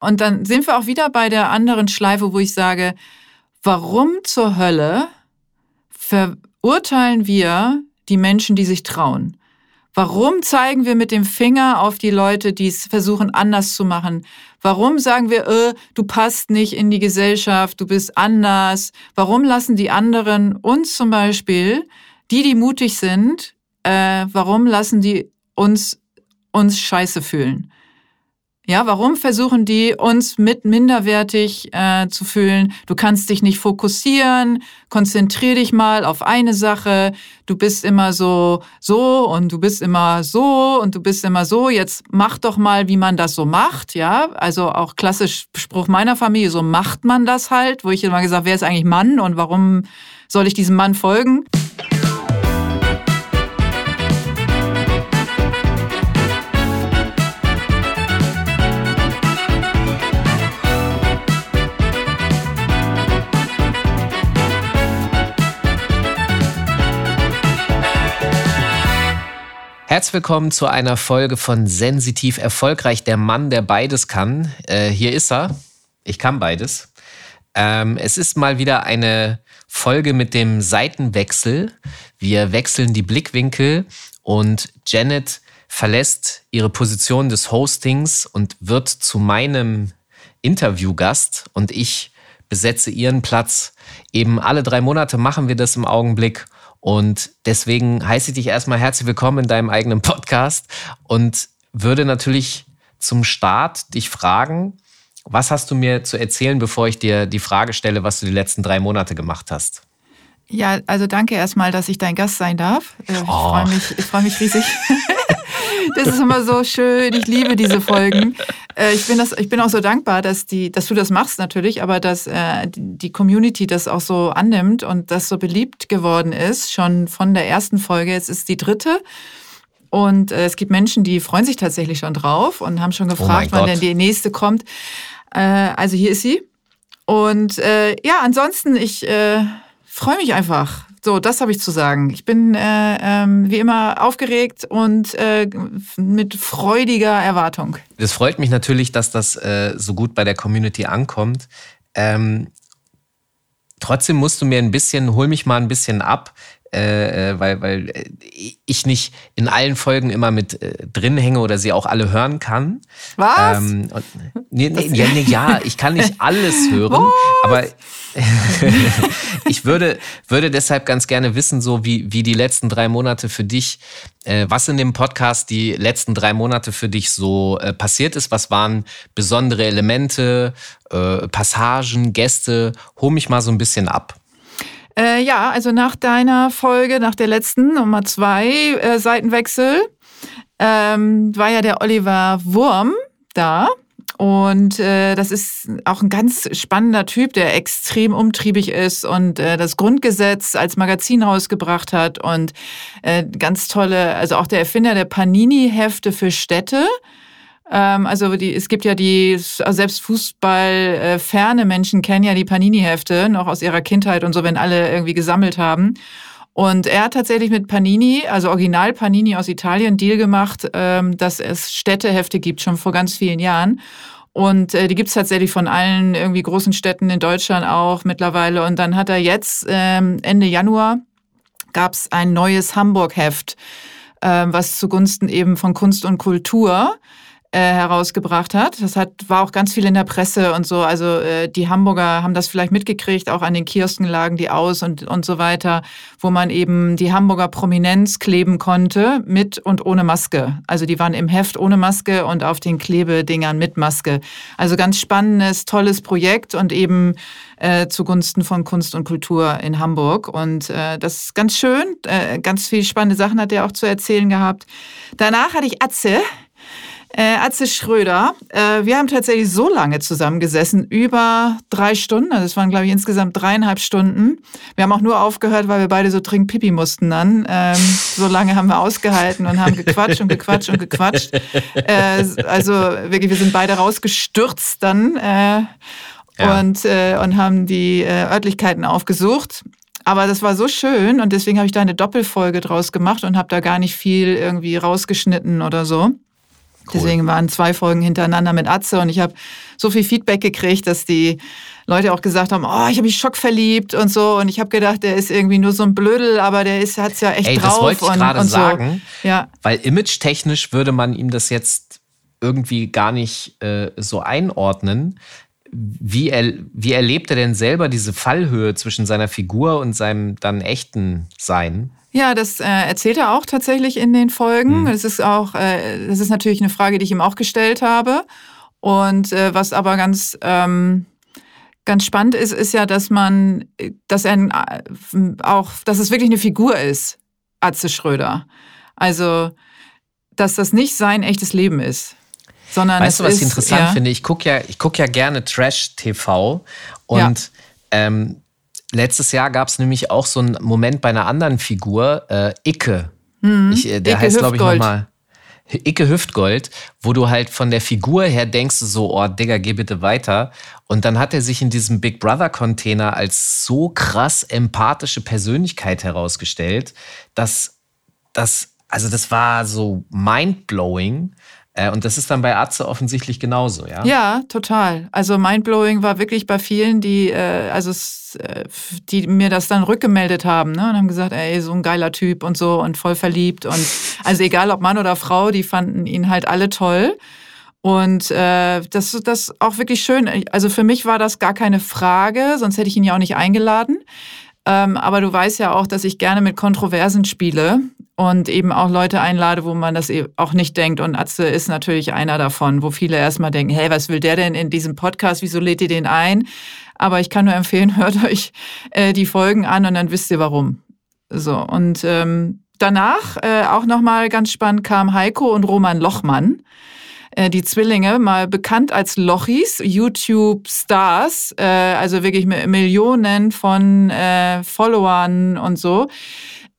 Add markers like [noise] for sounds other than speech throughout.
Und dann sind wir auch wieder bei der anderen Schleife, wo ich sage, warum zur Hölle verurteilen wir die Menschen, die sich trauen? Warum zeigen wir mit dem Finger auf die Leute, die es versuchen anders zu machen? Warum sagen wir, äh, du passt nicht in die Gesellschaft, du bist anders? Warum lassen die anderen uns zum Beispiel, die, die mutig sind, äh, warum lassen die uns uns scheiße fühlen? Ja, warum versuchen die uns mit minderwertig äh, zu fühlen? Du kannst dich nicht fokussieren, konzentrier dich mal auf eine Sache. Du bist immer so so und du bist immer so und du bist immer so. Jetzt mach doch mal, wie man das so macht. Ja, also auch klassisch Spruch meiner Familie: So macht man das halt. Wo ich immer gesagt, wer ist eigentlich Mann und warum soll ich diesem Mann folgen? Herzlich willkommen zu einer Folge von Sensitiv Erfolgreich, der Mann, der beides kann. Äh, hier ist er. Ich kann beides. Ähm, es ist mal wieder eine Folge mit dem Seitenwechsel. Wir wechseln die Blickwinkel und Janet verlässt ihre Position des Hostings und wird zu meinem Interviewgast und ich besetze ihren Platz. Eben alle drei Monate machen wir das im Augenblick und deswegen heiße ich dich erstmal herzlich willkommen in deinem eigenen Podcast und würde natürlich zum Start dich fragen, was hast du mir zu erzählen, bevor ich dir die Frage stelle, was du die letzten drei Monate gemacht hast? Ja, also danke erstmal, dass ich dein Gast sein darf. Äh, ich oh. freue mich, freu mich riesig. [laughs] Das ist immer so schön. Ich liebe diese Folgen. Äh, ich bin, das, ich bin auch so dankbar, dass, die, dass du das machst natürlich, aber dass äh, die Community das auch so annimmt und das so beliebt geworden ist, schon von der ersten Folge. Jetzt ist die dritte. Und äh, es gibt Menschen, die freuen sich tatsächlich schon drauf und haben schon oh gefragt, oh wann denn die nächste kommt. Äh, also hier ist sie. Und äh, ja, ansonsten, ich äh, freue mich einfach. So, das habe ich zu sagen. Ich bin äh, ähm, wie immer aufgeregt und äh, mit freudiger Erwartung. Es freut mich natürlich, dass das äh, so gut bei der Community ankommt. Ähm, trotzdem musst du mir ein bisschen, hol mich mal ein bisschen ab. Äh, äh, weil, weil äh, ich nicht in allen Folgen immer mit äh, drin hänge oder sie auch alle hören kann. Was? Ähm, und, nee, nee, ja, nee, ja, [laughs] ich kann nicht alles hören, What? aber [laughs] ich würde, würde deshalb ganz gerne wissen, so wie, wie die letzten drei Monate für dich, äh, was in dem Podcast die letzten drei Monate für dich so äh, passiert ist. Was waren besondere Elemente, äh, Passagen, Gäste? Hol mich mal so ein bisschen ab. Äh, ja, also nach deiner Folge, nach der letzten Nummer zwei äh, Seitenwechsel, ähm, war ja der Oliver Wurm da. Und äh, das ist auch ein ganz spannender Typ, der extrem umtriebig ist und äh, das Grundgesetz als Magazin rausgebracht hat und äh, ganz tolle, also auch der Erfinder der Panini-Hefte für Städte. Ähm, also die, es gibt ja die, selbst Fußball-ferne Menschen kennen ja die Panini-Hefte noch aus ihrer Kindheit und so, wenn alle irgendwie gesammelt haben. Und er hat tatsächlich mit Panini, also Original Panini aus Italien, Deal gemacht, ähm, dass es Städtehefte gibt, schon vor ganz vielen Jahren. Und äh, die gibt's tatsächlich von allen irgendwie großen Städten in Deutschland auch mittlerweile. Und dann hat er jetzt ähm, Ende Januar gab's ein neues Hamburg-Heft, äh, was zugunsten eben von Kunst und Kultur äh, herausgebracht hat. Das hat, war auch ganz viel in der Presse und so. Also äh, die Hamburger haben das vielleicht mitgekriegt, auch an den Kiosken lagen die aus und, und so weiter, wo man eben die Hamburger Prominenz kleben konnte mit und ohne Maske. Also die waren im Heft ohne Maske und auf den Klebedingern mit Maske. Also ganz spannendes, tolles Projekt und eben äh, zugunsten von Kunst und Kultur in Hamburg. Und äh, das ist ganz schön. Äh, ganz viele spannende Sachen hat er auch zu erzählen gehabt. Danach hatte ich Atze. Äh, Atze Schröder, äh, wir haben tatsächlich so lange zusammengesessen, über drei Stunden. Also es waren, glaube ich, insgesamt dreieinhalb Stunden. Wir haben auch nur aufgehört, weil wir beide so dringend Pipi mussten dann. Ähm, so lange haben wir ausgehalten und haben gequatscht und gequatscht und gequatscht. Äh, also wirklich, wir sind beide rausgestürzt dann äh, ja. und, äh, und haben die äh, Örtlichkeiten aufgesucht. Aber das war so schön und deswegen habe ich da eine Doppelfolge draus gemacht und habe da gar nicht viel irgendwie rausgeschnitten oder so. Cool. Deswegen waren zwei Folgen hintereinander mit Atze und ich habe so viel Feedback gekriegt, dass die Leute auch gesagt haben, oh, ich habe mich schockverliebt und so. Und ich habe gedacht, der ist irgendwie nur so ein Blödel, aber der ist hat's ja echt Ey, drauf. Das wollte ich gerade sagen, so. ja. weil image-technisch würde man ihm das jetzt irgendwie gar nicht äh, so einordnen. Wie, er, wie erlebt er denn selber diese Fallhöhe zwischen seiner Figur und seinem dann echten Sein? Ja, das äh, erzählt er auch tatsächlich in den Folgen. Mhm. Das ist auch, äh, das ist natürlich eine Frage, die ich ihm auch gestellt habe. Und äh, was aber ganz ähm, ganz spannend ist, ist ja, dass man, dass er äh, auch, dass es wirklich eine Figur ist, Atze Schröder. Also, dass das nicht sein echtes Leben ist. Sondern weißt du, was ist, ich interessant ja. finde? Ich gucke ja, guck ja gerne Trash-TV und ja. ähm, letztes Jahr gab es nämlich auch so einen Moment bei einer anderen Figur, äh, Icke. Mhm. Ich, äh, der Icke heißt, glaube ich, nochmal. Icke Hüftgold, wo du halt von der Figur her denkst so, oh Digga, geh bitte weiter. Und dann hat er sich in diesem Big Brother Container als so krass empathische Persönlichkeit herausgestellt, dass das, also das war so mindblowing. Äh, und das ist dann bei Atze offensichtlich genauso, ja? Ja, total. Also mindblowing war wirklich bei vielen, die, äh, also äh, die mir das dann rückgemeldet haben ne? und haben gesagt, ey, so ein geiler Typ und so und voll verliebt. Und [laughs] also egal ob Mann oder Frau, die fanden ihn halt alle toll. Und äh, das ist auch wirklich schön. Also für mich war das gar keine Frage, sonst hätte ich ihn ja auch nicht eingeladen. Ähm, aber du weißt ja auch, dass ich gerne mit Kontroversen spiele und eben auch Leute einlade, wo man das auch nicht denkt. Und Atze ist natürlich einer davon, wo viele erstmal denken, hey, was will der denn in diesem Podcast? Wieso lädt ihr den ein? Aber ich kann nur empfehlen, [laughs] hört euch äh, die Folgen an und dann wisst ihr warum. So, und ähm, danach äh, auch nochmal ganz spannend kam Heiko und Roman Lochmann äh, die Zwillinge, mal bekannt als Lochis, YouTube-Stars, äh, also wirklich mit Millionen von äh, Followern und so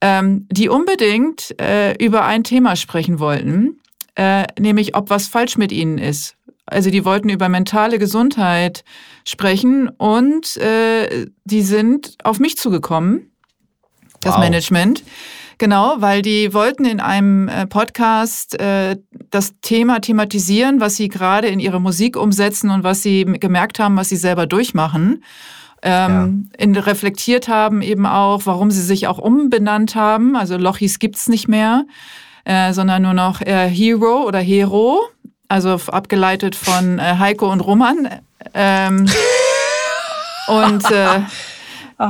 ähm, die unbedingt äh, über ein Thema sprechen wollten, äh, nämlich ob was falsch mit ihnen ist. Also die wollten über mentale Gesundheit sprechen und äh, die sind auf mich zugekommen, das wow. Management. Genau, weil die wollten in einem äh, Podcast äh, das Thema thematisieren, was sie gerade in ihre Musik umsetzen und was sie gemerkt haben, was sie selber durchmachen ähm, ja. in, reflektiert haben, eben auch, warum sie sich auch umbenannt haben. Also Lochis gibt's nicht mehr, äh, sondern nur noch äh, Hero oder Hero, also abgeleitet von äh, Heiko und Roman. Ähm, [laughs] und äh,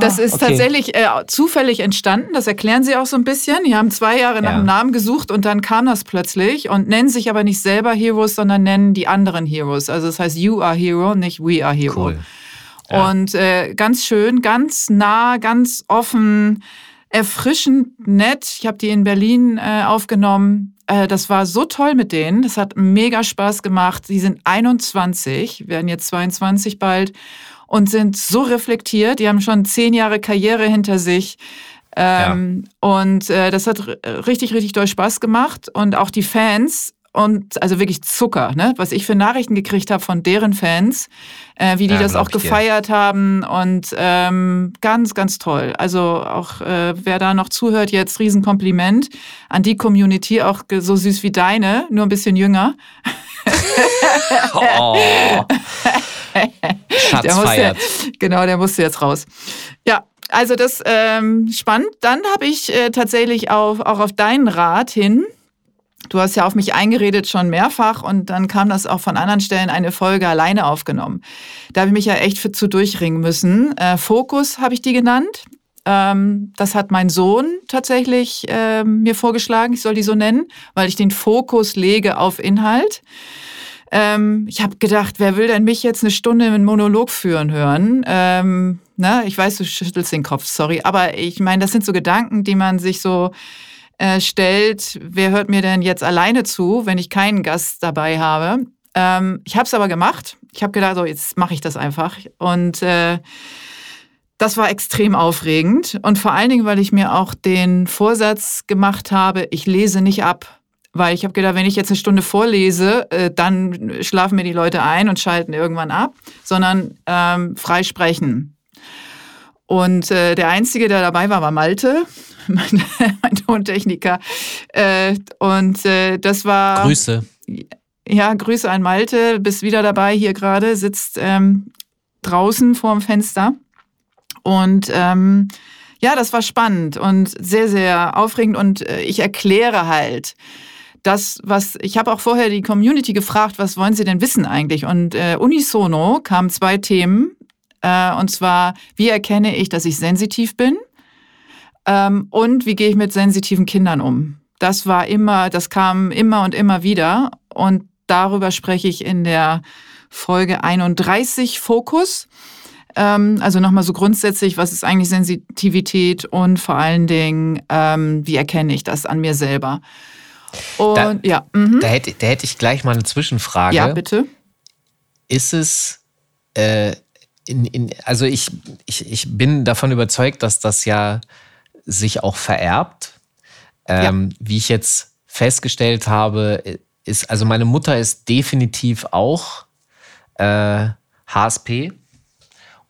das ist okay. tatsächlich äh, zufällig entstanden. Das erklären sie auch so ein bisschen. Die haben zwei Jahre nach ja. einem Namen gesucht und dann kam das plötzlich und nennen sich aber nicht selber Heroes, sondern nennen die anderen Heroes. Also das heißt You are Hero, nicht We are Hero. Cool. Und äh, ganz schön, ganz nah, ganz offen, erfrischend nett. Ich habe die in Berlin äh, aufgenommen. Äh, das war so toll mit denen. Das hat mega Spaß gemacht. Die sind 21, werden jetzt 22 bald und sind so reflektiert. Die haben schon zehn Jahre Karriere hinter sich. Ähm, ja. Und äh, das hat richtig, richtig doll Spaß gemacht. Und auch die Fans und also wirklich Zucker, ne? was ich für Nachrichten gekriegt habe von deren Fans, äh, wie die ja, das auch gefeiert dir. haben und ähm, ganz, ganz toll. Also auch äh, wer da noch zuhört, jetzt Riesenkompliment an die Community, auch so süß wie deine, nur ein bisschen jünger. [laughs] oh. Schatz der musste, genau, der musste jetzt raus. Ja, also das ähm, spannend. Dann habe ich äh, tatsächlich auf, auch auf deinen Rat hin Du hast ja auf mich eingeredet schon mehrfach und dann kam das auch von anderen Stellen eine Folge alleine aufgenommen. Da habe ich mich ja echt für zu durchringen müssen. Äh, Fokus habe ich die genannt. Ähm, das hat mein Sohn tatsächlich äh, mir vorgeschlagen, ich soll die so nennen, weil ich den Fokus lege auf Inhalt. Ähm, ich habe gedacht, wer will denn mich jetzt eine Stunde einen Monolog führen hören? Ähm, na, ich weiß, du schüttelst den Kopf, sorry, aber ich meine, das sind so Gedanken, die man sich so äh, stellt, wer hört mir denn jetzt alleine zu, wenn ich keinen Gast dabei habe. Ähm, ich habe es aber gemacht. Ich habe gedacht, so jetzt mache ich das einfach. Und äh, das war extrem aufregend. Und vor allen Dingen, weil ich mir auch den Vorsatz gemacht habe, ich lese nicht ab. Weil ich habe gedacht, wenn ich jetzt eine Stunde vorlese, äh, dann schlafen mir die Leute ein und schalten irgendwann ab, sondern ähm, frei sprechen. Und äh, der Einzige, der dabei war, war Malte. [laughs] mein, mein Tontechniker. Äh, und äh, das war. Grüße. Ja, Grüße an Malte, bist wieder dabei hier gerade, sitzt ähm, draußen vorm Fenster. Und ähm, ja, das war spannend und sehr, sehr aufregend. Und äh, ich erkläre halt, das, was ich habe auch vorher die Community gefragt, was wollen sie denn wissen eigentlich? Und äh, unisono kamen zwei Themen. Äh, und zwar, wie erkenne ich, dass ich sensitiv bin? Ähm, und wie gehe ich mit sensitiven Kindern um? Das war immer, das kam immer und immer wieder. Und darüber spreche ich in der Folge 31 Fokus. Ähm, also nochmal so grundsätzlich, was ist eigentlich Sensitivität und vor allen Dingen, ähm, wie erkenne ich das an mir selber? Und da, ja. Mhm. Da, hätte, da hätte ich gleich mal eine Zwischenfrage. Ja, bitte. Ist es, äh, in, in, also ich, ich, ich bin davon überzeugt, dass das ja sich auch vererbt. Ähm, ja. Wie ich jetzt festgestellt habe, ist, also meine Mutter ist definitiv auch äh, HSP.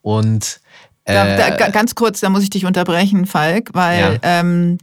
Und äh, da, da, ganz kurz, da muss ich dich unterbrechen, Falk, weil ja. ähm,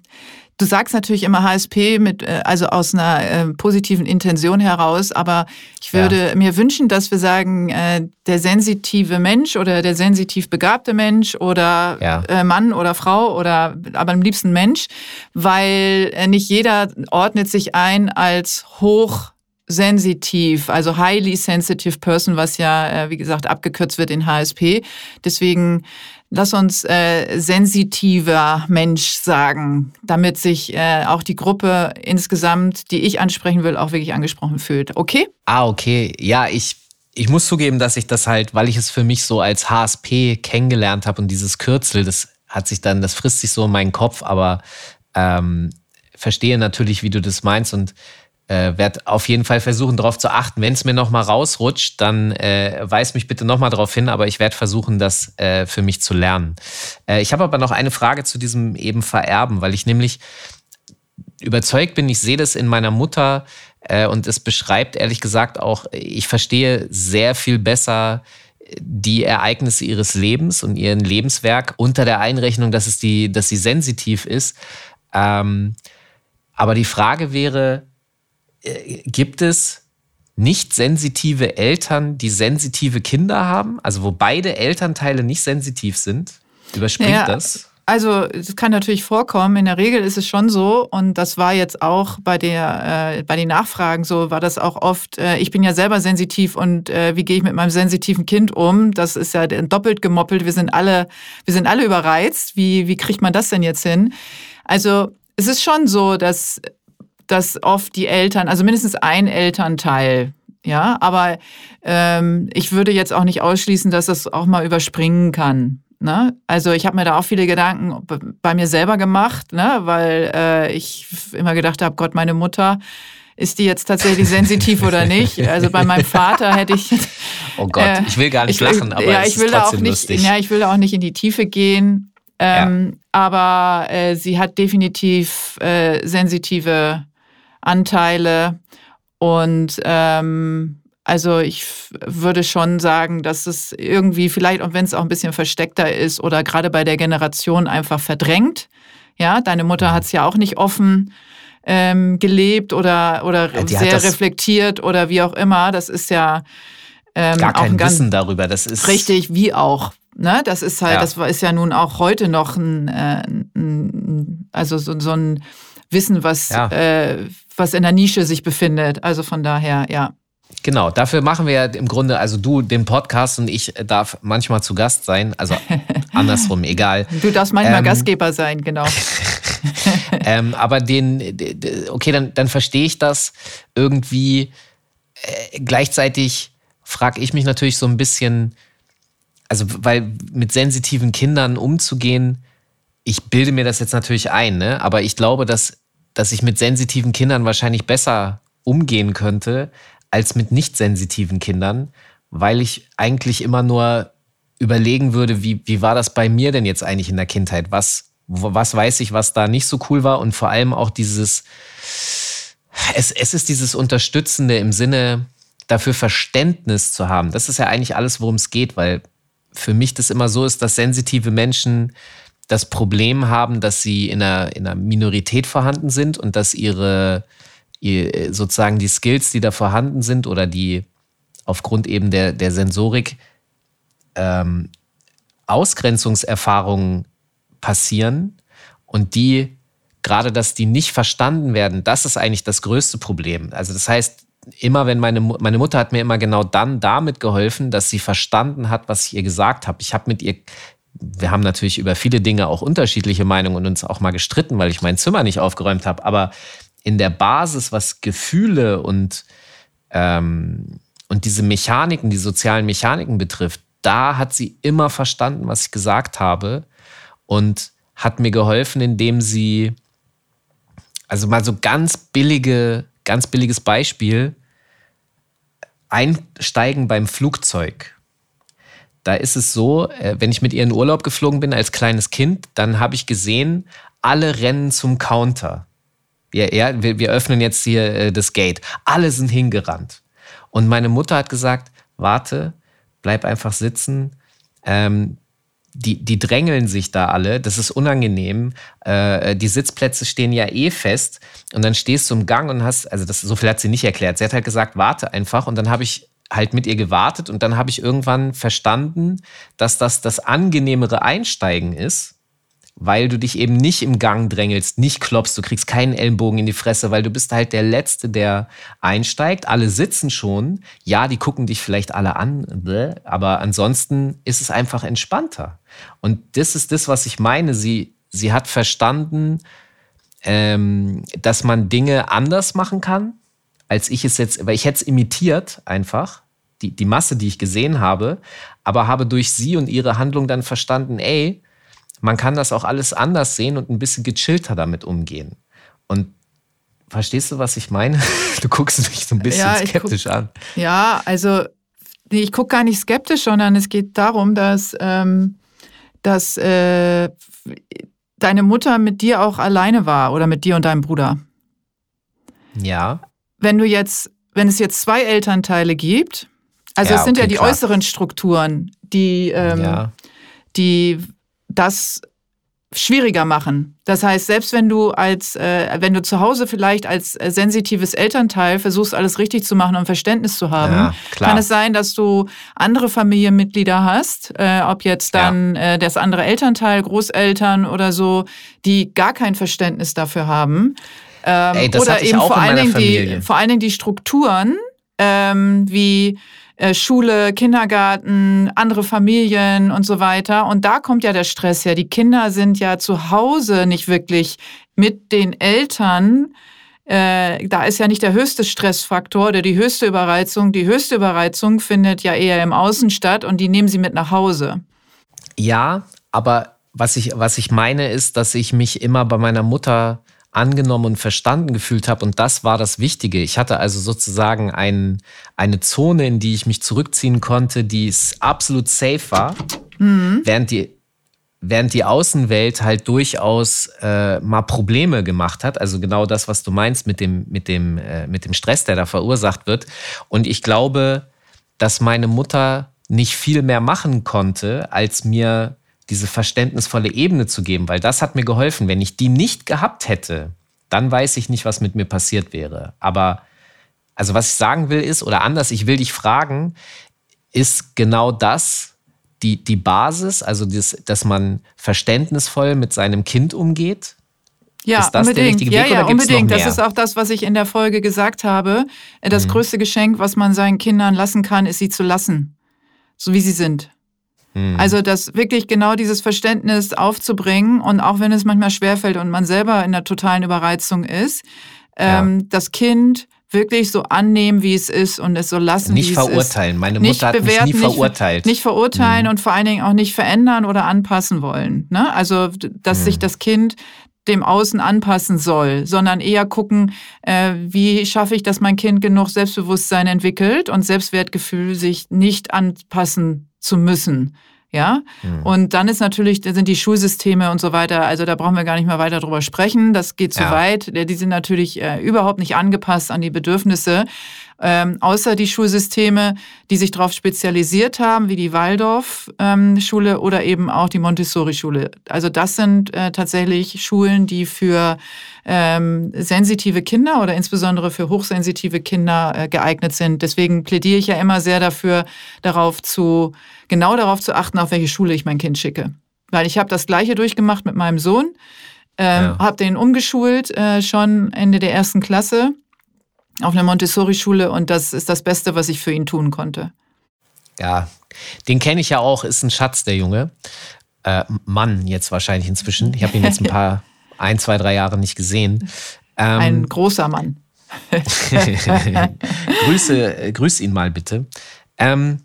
Du sagst natürlich immer HSP mit, äh, also aus einer äh, positiven Intention heraus, aber ich würde ja. mir wünschen, dass wir sagen, äh, der sensitive Mensch oder der sensitiv begabte Mensch oder ja. äh, Mann oder Frau oder aber am liebsten Mensch, weil äh, nicht jeder ordnet sich ein als hochsensitiv, also highly sensitive person, was ja, äh, wie gesagt, abgekürzt wird in HSP. Deswegen lass uns äh, sensitiver Mensch sagen, damit sich äh, auch die Gruppe insgesamt, die ich ansprechen will, auch wirklich angesprochen fühlt. Okay? Ah, okay. Ja, ich, ich muss zugeben, dass ich das halt, weil ich es für mich so als HSP kennengelernt habe und dieses Kürzel, das hat sich dann, das frisst sich so in meinen Kopf, aber ähm, verstehe natürlich, wie du das meinst und äh, werde auf jeden Fall versuchen, darauf zu achten. Wenn es mir nochmal rausrutscht, dann äh, weis mich bitte nochmal darauf hin, aber ich werde versuchen, das äh, für mich zu lernen. Äh, ich habe aber noch eine Frage zu diesem eben Vererben, weil ich nämlich überzeugt bin, ich sehe das in meiner Mutter äh, und es beschreibt ehrlich gesagt auch, ich verstehe sehr viel besser die Ereignisse ihres Lebens und ihren Lebenswerk unter der Einrechnung, dass, es die, dass sie sensitiv ist. Ähm, aber die Frage wäre, gibt es nicht sensitive Eltern, die sensitive Kinder haben? Also wo beide Elternteile nicht sensitiv sind? Überspringt ja, das? Also es kann natürlich vorkommen. In der Regel ist es schon so und das war jetzt auch bei der äh, bei den Nachfragen so war das auch oft. Äh, ich bin ja selber sensitiv und äh, wie gehe ich mit meinem sensitiven Kind um? Das ist ja doppelt gemoppelt. Wir sind alle wir sind alle überreizt. Wie wie kriegt man das denn jetzt hin? Also es ist schon so, dass dass oft die Eltern, also mindestens ein Elternteil, ja, aber ähm, ich würde jetzt auch nicht ausschließen, dass das auch mal überspringen kann. Ne? Also ich habe mir da auch viele Gedanken bei mir selber gemacht, ne? weil äh, ich immer gedacht habe, Gott, meine Mutter, ist die jetzt tatsächlich sensitiv oder nicht? Also bei meinem Vater hätte ich. [laughs] Oh Gott, äh, ich will gar nicht ich, lachen, aber ja, ich will da auch nicht. Lustig. Ja, ich will da auch nicht in die Tiefe gehen. Ähm, ja. Aber äh, sie hat definitiv äh, sensitive Anteile. Und ähm, also ich würde schon sagen, dass es irgendwie vielleicht, auch wenn es auch ein bisschen versteckter ist oder gerade bei der Generation einfach verdrängt. Ja, deine Mutter mhm. hat es ja auch nicht offen ähm, gelebt oder, oder ja, sehr reflektiert oder wie auch immer. Das ist ja ähm, gar kein ganz, Wissen darüber. Das ist richtig, wie auch. Ne? Das ist halt, ja. das ist ja nun auch heute noch ein, äh, ein also so, so ein Wissen, was ja. äh, was in der Nische sich befindet. Also von daher, ja. Genau, dafür machen wir ja im Grunde, also du den Podcast und ich darf manchmal zu Gast sein, also [laughs] andersrum, egal. Du darfst manchmal ähm, Gastgeber sein, genau. [laughs] ähm, aber den, okay, dann, dann verstehe ich das irgendwie. Äh, gleichzeitig frage ich mich natürlich so ein bisschen, also weil mit sensitiven Kindern umzugehen, ich bilde mir das jetzt natürlich ein, ne? aber ich glaube, dass dass ich mit sensitiven Kindern wahrscheinlich besser umgehen könnte als mit nicht sensitiven Kindern, weil ich eigentlich immer nur überlegen würde, wie, wie war das bei mir denn jetzt eigentlich in der Kindheit? Was, was weiß ich, was da nicht so cool war? Und vor allem auch dieses, es, es ist dieses Unterstützende im Sinne, dafür Verständnis zu haben. Das ist ja eigentlich alles, worum es geht, weil für mich das immer so ist, dass sensitive Menschen das Problem haben, dass sie in einer, in einer Minorität vorhanden sind und dass ihre, sozusagen die Skills, die da vorhanden sind oder die aufgrund eben der, der Sensorik ähm, Ausgrenzungserfahrungen passieren und die, gerade dass die nicht verstanden werden, das ist eigentlich das größte Problem. Also das heißt, immer wenn meine, meine Mutter hat mir immer genau dann damit geholfen, dass sie verstanden hat, was ich ihr gesagt habe. Ich habe mit ihr, wir haben natürlich über viele Dinge auch unterschiedliche Meinungen und uns auch mal gestritten, weil ich mein Zimmer nicht aufgeräumt habe. Aber in der Basis, was Gefühle und, ähm, und diese Mechaniken, die sozialen Mechaniken betrifft, da hat sie immer verstanden, was ich gesagt habe und hat mir geholfen, indem sie, also mal so ganz billige, ganz billiges Beispiel, einsteigen beim Flugzeug. Da ist es so, äh, wenn ich mit ihr in Urlaub geflogen bin als kleines Kind, dann habe ich gesehen, alle rennen zum Counter. Ja, ja wir, wir öffnen jetzt hier äh, das Gate. Alle sind hingerannt. Und meine Mutter hat gesagt, warte, bleib einfach sitzen. Ähm, die, die drängeln sich da alle, das ist unangenehm. Äh, die Sitzplätze stehen ja eh fest und dann stehst du im Gang und hast, also das, so viel hat sie nicht erklärt. Sie hat halt gesagt, warte einfach und dann habe ich halt mit ihr gewartet und dann habe ich irgendwann verstanden, dass das das angenehmere Einsteigen ist weil du dich eben nicht im Gang drängelst, nicht klopfst, du kriegst keinen Ellenbogen in die Fresse, weil du bist halt der Letzte, der einsteigt. Alle sitzen schon, ja, die gucken dich vielleicht alle an, aber ansonsten ist es einfach entspannter. Und das ist das, was ich meine. Sie, sie hat verstanden, ähm, dass man Dinge anders machen kann, als ich es jetzt, weil ich hätte es imitiert einfach, die, die Masse, die ich gesehen habe, aber habe durch sie und ihre Handlung dann verstanden, ey, man kann das auch alles anders sehen und ein bisschen gechillter damit umgehen. Und verstehst du, was ich meine? [laughs] Du guckst mich so ein bisschen ja, skeptisch guck, an. Ja, also nee, ich gucke gar nicht skeptisch, sondern es geht darum, dass, ähm, dass äh, deine Mutter mit dir auch alleine war oder mit dir und deinem Bruder. Ja. Wenn du jetzt, wenn es jetzt zwei Elternteile gibt, also ja, es sind okay, ja die klar. äußeren Strukturen, die, ähm, ja. die das schwieriger machen. Das heißt, selbst wenn du als, äh, wenn du zu Hause vielleicht als äh, sensitives Elternteil versuchst, alles richtig zu machen und Verständnis zu haben, ja, kann es sein, dass du andere Familienmitglieder hast, äh, ob jetzt dann ja. äh, das andere Elternteil, Großeltern oder so, die gar kein Verständnis dafür haben. Ähm, Ey, das oder eben vor allen, Dingen die, vor allen Dingen die Strukturen, ähm, wie äh, Schule, Kindergarten, andere Familien und so weiter. Und da kommt ja der Stress her. Die Kinder sind ja zu Hause nicht wirklich mit den Eltern. Äh, da ist ja nicht der höchste Stressfaktor oder die höchste Überreizung. Die höchste Überreizung findet ja eher im Außen statt und die nehmen sie mit nach Hause. Ja, aber was ich, was ich meine ist, dass ich mich immer bei meiner Mutter angenommen und verstanden gefühlt habe. Und das war das Wichtige. Ich hatte also sozusagen ein, eine Zone, in die ich mich zurückziehen konnte, die absolut safe war, mhm. während die während die Außenwelt halt durchaus äh, mal Probleme gemacht hat. Also genau das, was du meinst mit dem, mit, dem, äh, mit dem Stress, der da verursacht wird. Und ich glaube, dass meine Mutter nicht viel mehr machen konnte, als mir diese verständnisvolle Ebene zu geben, weil das hat mir geholfen. Wenn ich die nicht gehabt hätte, dann weiß ich nicht, was mit mir passiert wäre. Aber also was ich sagen will ist, oder anders, ich will dich fragen, ist genau das die, die Basis, also das, dass man verständnisvoll mit seinem Kind umgeht? Ja, ist das unbedingt. der richtige Weg ja, ja, unbedingt. Das ist auch das, was ich in der Folge gesagt habe. Das mhm. größte Geschenk, was man seinen Kindern lassen kann, ist sie zu lassen. So wie sie sind. Mhm. Also das wirklich genau dieses Verständnis aufzubringen und auch wenn es manchmal schwerfällt und man selber in der totalen Überreizung ist, ähm, ja. das Kind wirklich so annehmen, wie es ist und es so lassen, nicht wie es ist. Nicht verurteilen. Meine Mutter hat bewerten, mich nie verurteilt. Nicht, verurteilen mhm. und vor allen Dingen auch nicht verändern oder anpassen wollen. Ne? Also, dass mhm. sich das Kind dem Außen anpassen soll, sondern eher gucken, äh, wie schaffe ich, dass mein Kind genug Selbstbewusstsein entwickelt und Selbstwertgefühl sich nicht anpassen zu müssen. Ja, mhm. und dann ist natürlich, da sind die Schulsysteme und so weiter, also da brauchen wir gar nicht mehr weiter drüber sprechen. Das geht zu ja. weit. Die sind natürlich äh, überhaupt nicht angepasst an die Bedürfnisse. Ähm, außer die Schulsysteme, die sich darauf spezialisiert haben, wie die Waldorf-Schule ähm, oder eben auch die Montessori-Schule. Also das sind äh, tatsächlich Schulen, die für ähm, sensitive Kinder oder insbesondere für hochsensitive Kinder äh, geeignet sind. Deswegen plädiere ich ja immer sehr dafür, darauf zu, genau darauf zu achten, auf welche Schule ich mein Kind schicke. Weil ich habe das Gleiche durchgemacht mit meinem Sohn, ähm, ja. habe den umgeschult äh, schon Ende der ersten Klasse auf einer Montessori-Schule und das ist das Beste, was ich für ihn tun konnte. Ja, den kenne ich ja auch, ist ein Schatz, der Junge. Äh, Mann jetzt wahrscheinlich inzwischen. Ich habe ihn jetzt ein [laughs] paar, ein, zwei, drei Jahre nicht gesehen. Ähm, ein großer Mann. [laughs] Grüße, grüß ihn mal bitte. Ähm,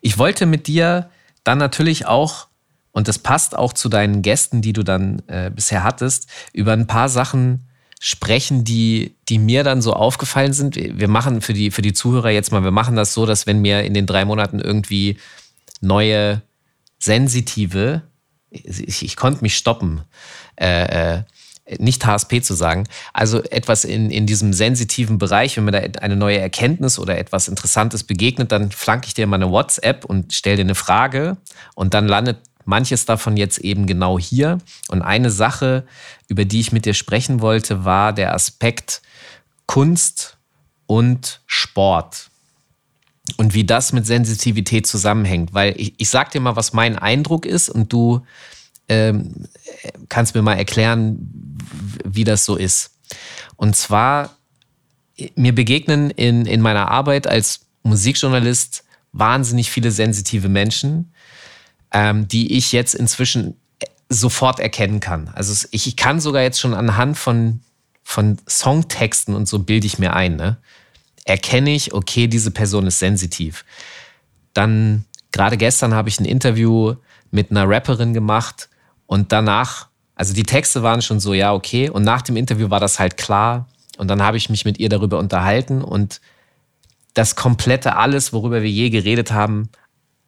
ich wollte mit dir dann natürlich auch, und das passt auch zu deinen Gästen, die du dann äh, bisher hattest, über ein paar Sachen sprechen, die, die mir dann so aufgefallen sind. Wir machen für die, für die Zuhörer jetzt mal, wir machen das so, dass wenn mir in den drei Monaten irgendwie neue sensitive, ich, ich konnte mich stoppen, äh, äh, nicht HSP zu sagen, also etwas in, in diesem sensitiven Bereich, wenn mir da eine neue Erkenntnis oder etwas Interessantes begegnet, dann flanke ich dir mal eine WhatsApp und stelle dir eine Frage und dann landet manches davon jetzt eben genau hier. Und eine Sache, über die ich mit dir sprechen wollte, war der Aspekt Kunst und Sport. Und wie das mit Sensitivität zusammenhängt. Weil ich, ich sag dir mal, was mein Eindruck ist und du ähm, kannst mir mal erklären, wie das so ist. Und zwar, mir begegnen in, in meiner Arbeit als Musikjournalist wahnsinnig viele sensitive Menschen, ähm, die ich jetzt inzwischen sofort erkennen kann. Also ich, ich kann sogar jetzt schon anhand von, von Songtexten und so bilde ich mir ein, ne? erkenne ich, okay, diese Person ist sensitiv. Dann, gerade gestern habe ich ein Interview mit einer Rapperin gemacht und danach, also die Texte waren schon so, ja, okay. Und nach dem Interview war das halt klar. Und dann habe ich mich mit ihr darüber unterhalten und das komplette alles, worüber wir je geredet haben,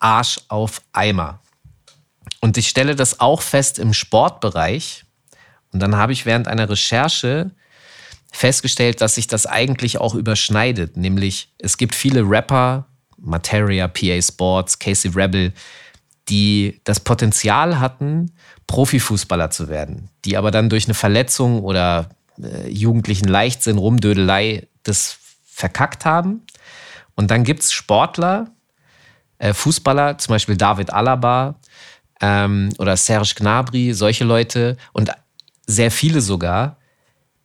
Arsch auf Eimer. Und ich stelle das auch fest im Sportbereich. Und dann habe ich während einer Recherche festgestellt, dass sich das eigentlich auch überschneidet. Nämlich es gibt viele Rapper, Materia, PA Sports, Casey Rebel, die das Potenzial hatten, Profifußballer zu werden, die aber dann durch eine Verletzung oder äh, jugendlichen Leichtsinn, Rumdödelei das verkackt haben. Und dann gibt es Sportler, äh, Fußballer, zum Beispiel David Alaba, ähm, oder Serge Gnabry, solche Leute und sehr viele sogar,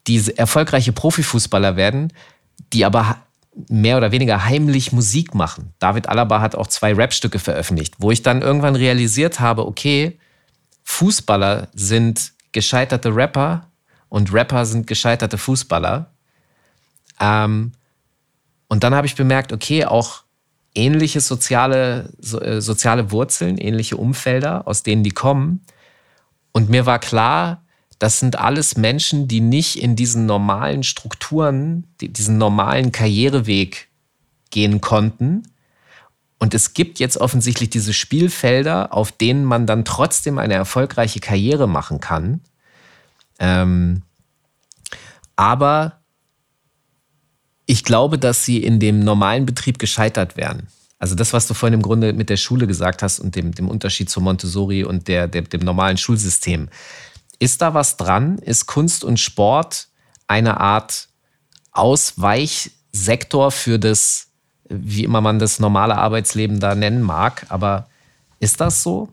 die erfolgreiche Profifußballer werden, die aber mehr oder weniger heimlich Musik machen. David Alaba hat auch zwei Rapstücke veröffentlicht, wo ich dann irgendwann realisiert habe, okay, Fußballer sind gescheiterte Rapper und Rapper sind gescheiterte Fußballer. Ähm, und dann habe ich bemerkt, okay, auch ähnliche soziale, so, äh, soziale Wurzeln, ähnliche Umfelder, aus denen die kommen. Und mir war klar, das sind alles Menschen, die nicht in diesen normalen Strukturen, die, diesen normalen Karriereweg gehen konnten. Und es gibt jetzt offensichtlich diese Spielfelder, auf denen man dann trotzdem eine erfolgreiche Karriere machen kann. Ähm, aber ich glaube, dass sie in dem normalen Betrieb gescheitert wären. Also das, was du vorhin im Grunde mit der Schule gesagt hast und dem, dem Unterschied zu Montessori und der, der, dem normalen Schulsystem. Ist da was dran? Ist Kunst und Sport eine Art Ausweichsektor für das, wie immer man das normale Arbeitsleben da nennen mag? Aber ist das so?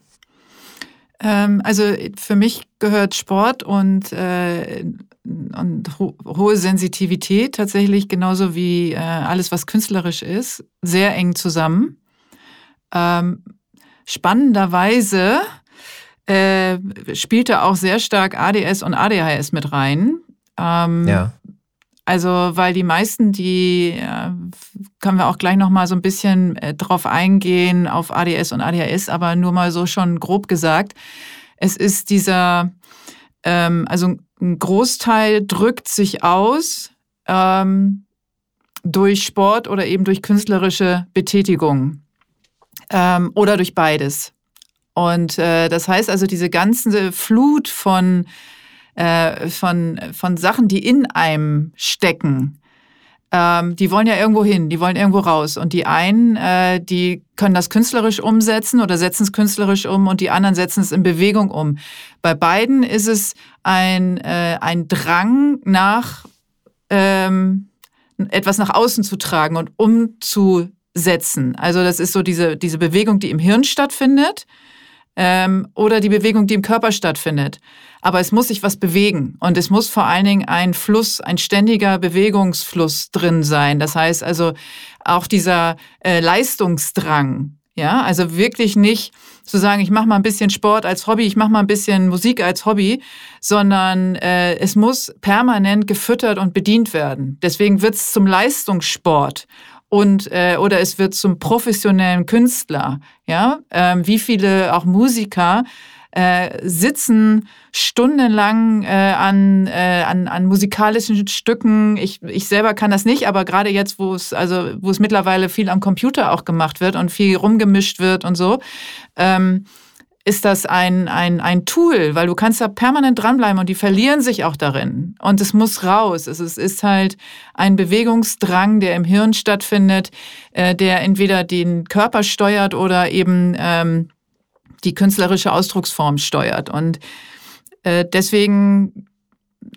Ähm, also für mich gehört Sport und äh, und ho hohe Sensitivität tatsächlich genauso wie äh, alles, was künstlerisch ist, sehr eng zusammen. Ähm, spannenderweise äh, spielte auch sehr stark ADS und ADHS mit rein. Ähm, ja. Also, weil die meisten, die können wir auch gleich noch mal so ein bisschen äh, drauf eingehen auf ADS und ADHS, aber nur mal so schon grob gesagt. Es ist dieser, ähm, also ein Großteil drückt sich aus ähm, durch Sport oder eben durch künstlerische Betätigung ähm, oder durch beides. Und äh, das heißt also, diese ganze Flut von, äh, von, von Sachen, die in einem stecken, ähm, die wollen ja irgendwo hin, die wollen irgendwo raus. Und die einen, äh, die können das künstlerisch umsetzen oder setzen es künstlerisch um und die anderen setzen es in Bewegung um. Bei beiden ist es ein, äh, ein Drang nach ähm, etwas nach außen zu tragen und umzusetzen. Also das ist so diese, diese Bewegung, die im Hirn stattfindet ähm, oder die Bewegung, die im Körper stattfindet. Aber es muss sich was bewegen und es muss vor allen Dingen ein Fluss, ein ständiger Bewegungsfluss drin sein. Das heißt also auch dieser äh, Leistungsdrang. Ja, also wirklich nicht zu sagen, ich mache mal ein bisschen Sport als Hobby, ich mache mal ein bisschen Musik als Hobby, sondern äh, es muss permanent gefüttert und bedient werden. Deswegen wird es zum Leistungssport und äh, oder es wird zum professionellen Künstler. Ja, ähm, wie viele auch Musiker äh, sitzen stundenlang äh, an, äh, an, an musikalischen Stücken. Ich, ich selber kann das nicht, aber gerade jetzt, wo es, also wo es mittlerweile viel am Computer auch gemacht wird und viel rumgemischt wird und so, ähm, ist das ein, ein, ein Tool, weil du kannst da permanent dranbleiben und die verlieren sich auch darin. Und es muss raus. Es ist, ist halt ein Bewegungsdrang, der im Hirn stattfindet, äh, der entweder den Körper steuert oder eben ähm, die künstlerische Ausdrucksform steuert. Und äh, deswegen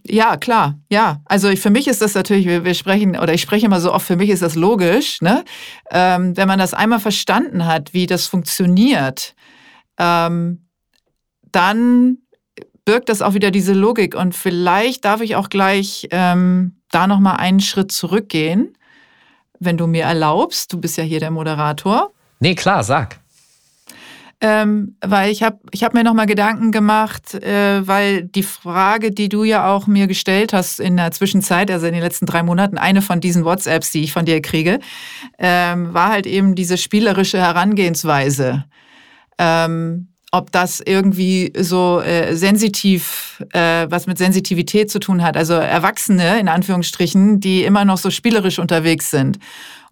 ja, klar, ja. Also für mich ist das natürlich, wir, wir, sprechen, oder ich spreche immer so oft, für mich ist das logisch, ne? Ähm, wenn man das einmal verstanden hat, wie das funktioniert, ähm, dann birgt das auch wieder diese Logik. Und vielleicht darf ich auch gleich ähm, da nochmal einen Schritt zurückgehen, wenn du mir erlaubst. Du bist ja hier der Moderator. Nee, klar, sag. Ähm, weil ich habe ich hab mir nochmal Gedanken gemacht, äh, weil die Frage, die du ja auch mir gestellt hast in der Zwischenzeit, also in den letzten drei Monaten, eine von diesen WhatsApps, die ich von dir kriege, ähm, war halt eben diese spielerische Herangehensweise ähm, ob das irgendwie so äh, sensitiv, äh, was mit Sensitivität zu tun hat. Also Erwachsene, in Anführungsstrichen, die immer noch so spielerisch unterwegs sind.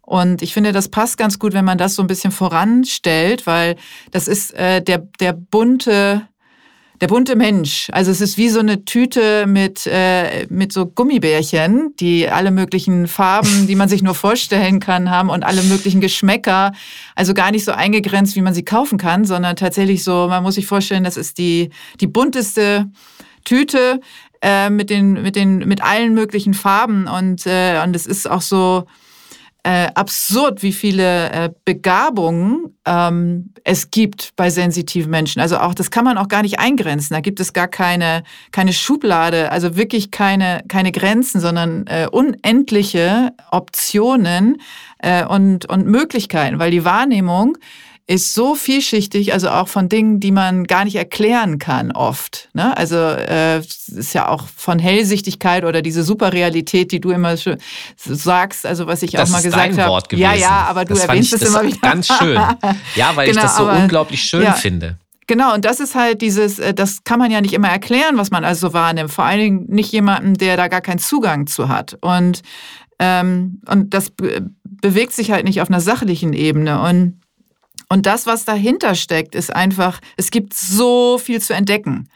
Und ich finde, das passt ganz gut, wenn man das so ein bisschen voranstellt, weil das ist äh, der, der bunte der bunte Mensch. Also es ist wie so eine Tüte mit, äh, mit so Gummibärchen, die alle möglichen Farben, die man sich nur vorstellen kann, haben und alle möglichen Geschmäcker. Also gar nicht so eingegrenzt, wie man sie kaufen kann, sondern tatsächlich so, man muss sich vorstellen, das ist die, die bunteste Tüte äh, mit, den, mit, den, mit allen möglichen Farben. Und, äh, und es ist auch so, äh, absurd, wie viele äh, Begabungen ähm, es gibt bei sensitiven Menschen. Also auch, das kann man auch gar nicht eingrenzen. Da gibt es gar keine, keine Schublade, also wirklich keine, keine Grenzen, sondern äh, unendliche Optionen äh, und, und Möglichkeiten, weil die Wahrnehmung ist so vielschichtig, also auch von Dingen, die man gar nicht erklären kann oft. Ne? Also äh, ist ja auch von Hellsichtigkeit oder diese Superrealität, die du immer sagst, also was ich das auch mal gesagt habe. Ja, ja, aber du das erwähnst es immer wieder. Ganz schön. Ja, weil genau, ich das so aber, unglaublich schön ja, finde. Genau, und das ist halt dieses, äh, das kann man ja nicht immer erklären, was man also wahrnimmt. Vor allen Dingen nicht jemandem, der da gar keinen Zugang zu hat. Und, ähm, und das bewegt sich halt nicht auf einer sachlichen Ebene. Und und das, was dahinter steckt, ist einfach, es gibt so viel zu entdecken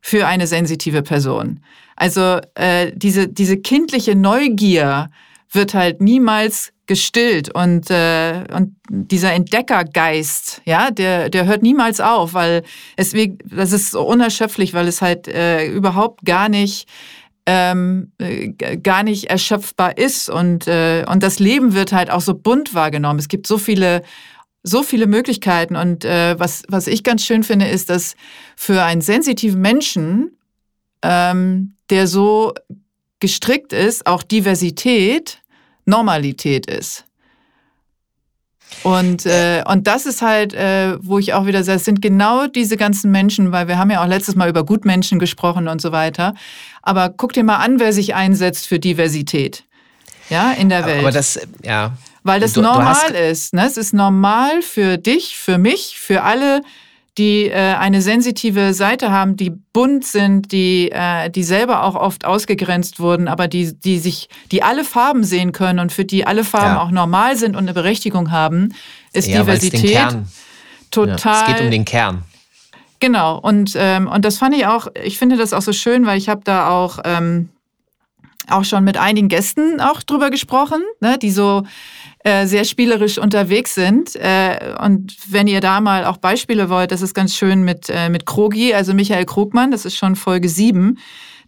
für eine sensitive Person. Also äh, diese, diese kindliche Neugier wird halt niemals gestillt und, äh, und dieser Entdeckergeist, ja, der, der hört niemals auf, weil es, das ist so unerschöpflich, weil es halt äh, überhaupt gar nicht ähm, äh, gar nicht erschöpfbar ist und, äh, und das Leben wird halt auch so bunt wahrgenommen. Es gibt so viele so viele Möglichkeiten. Und äh, was, was ich ganz schön finde, ist, dass für einen sensitiven Menschen, ähm, der so gestrickt ist, auch Diversität Normalität ist. Und, äh, und das ist halt, äh, wo ich auch wieder sage, es sind genau diese ganzen Menschen, weil wir haben ja auch letztes Mal über Gutmenschen gesprochen und so weiter. Aber guck dir mal an, wer sich einsetzt für Diversität. Ja, in der Welt. Aber das, ja, weil das du, normal du ist. Ne? Es ist normal für dich, für mich, für alle, die äh, eine sensitive Seite haben, die bunt sind, die, äh, die selber auch oft ausgegrenzt wurden, aber die, die sich, die alle Farben sehen können und für die alle Farben ja. auch normal sind und eine Berechtigung haben, ist ja, Diversität Kern, total. Ja, es geht um den Kern. Genau. Und, ähm, und das fand ich auch, ich finde das auch so schön, weil ich habe da auch ähm, auch schon mit einigen Gästen auch drüber gesprochen, ne, die so äh, sehr spielerisch unterwegs sind. Äh, und wenn ihr da mal auch Beispiele wollt, das ist ganz schön mit, äh, mit Krogi, also Michael Krugmann, das ist schon Folge 7.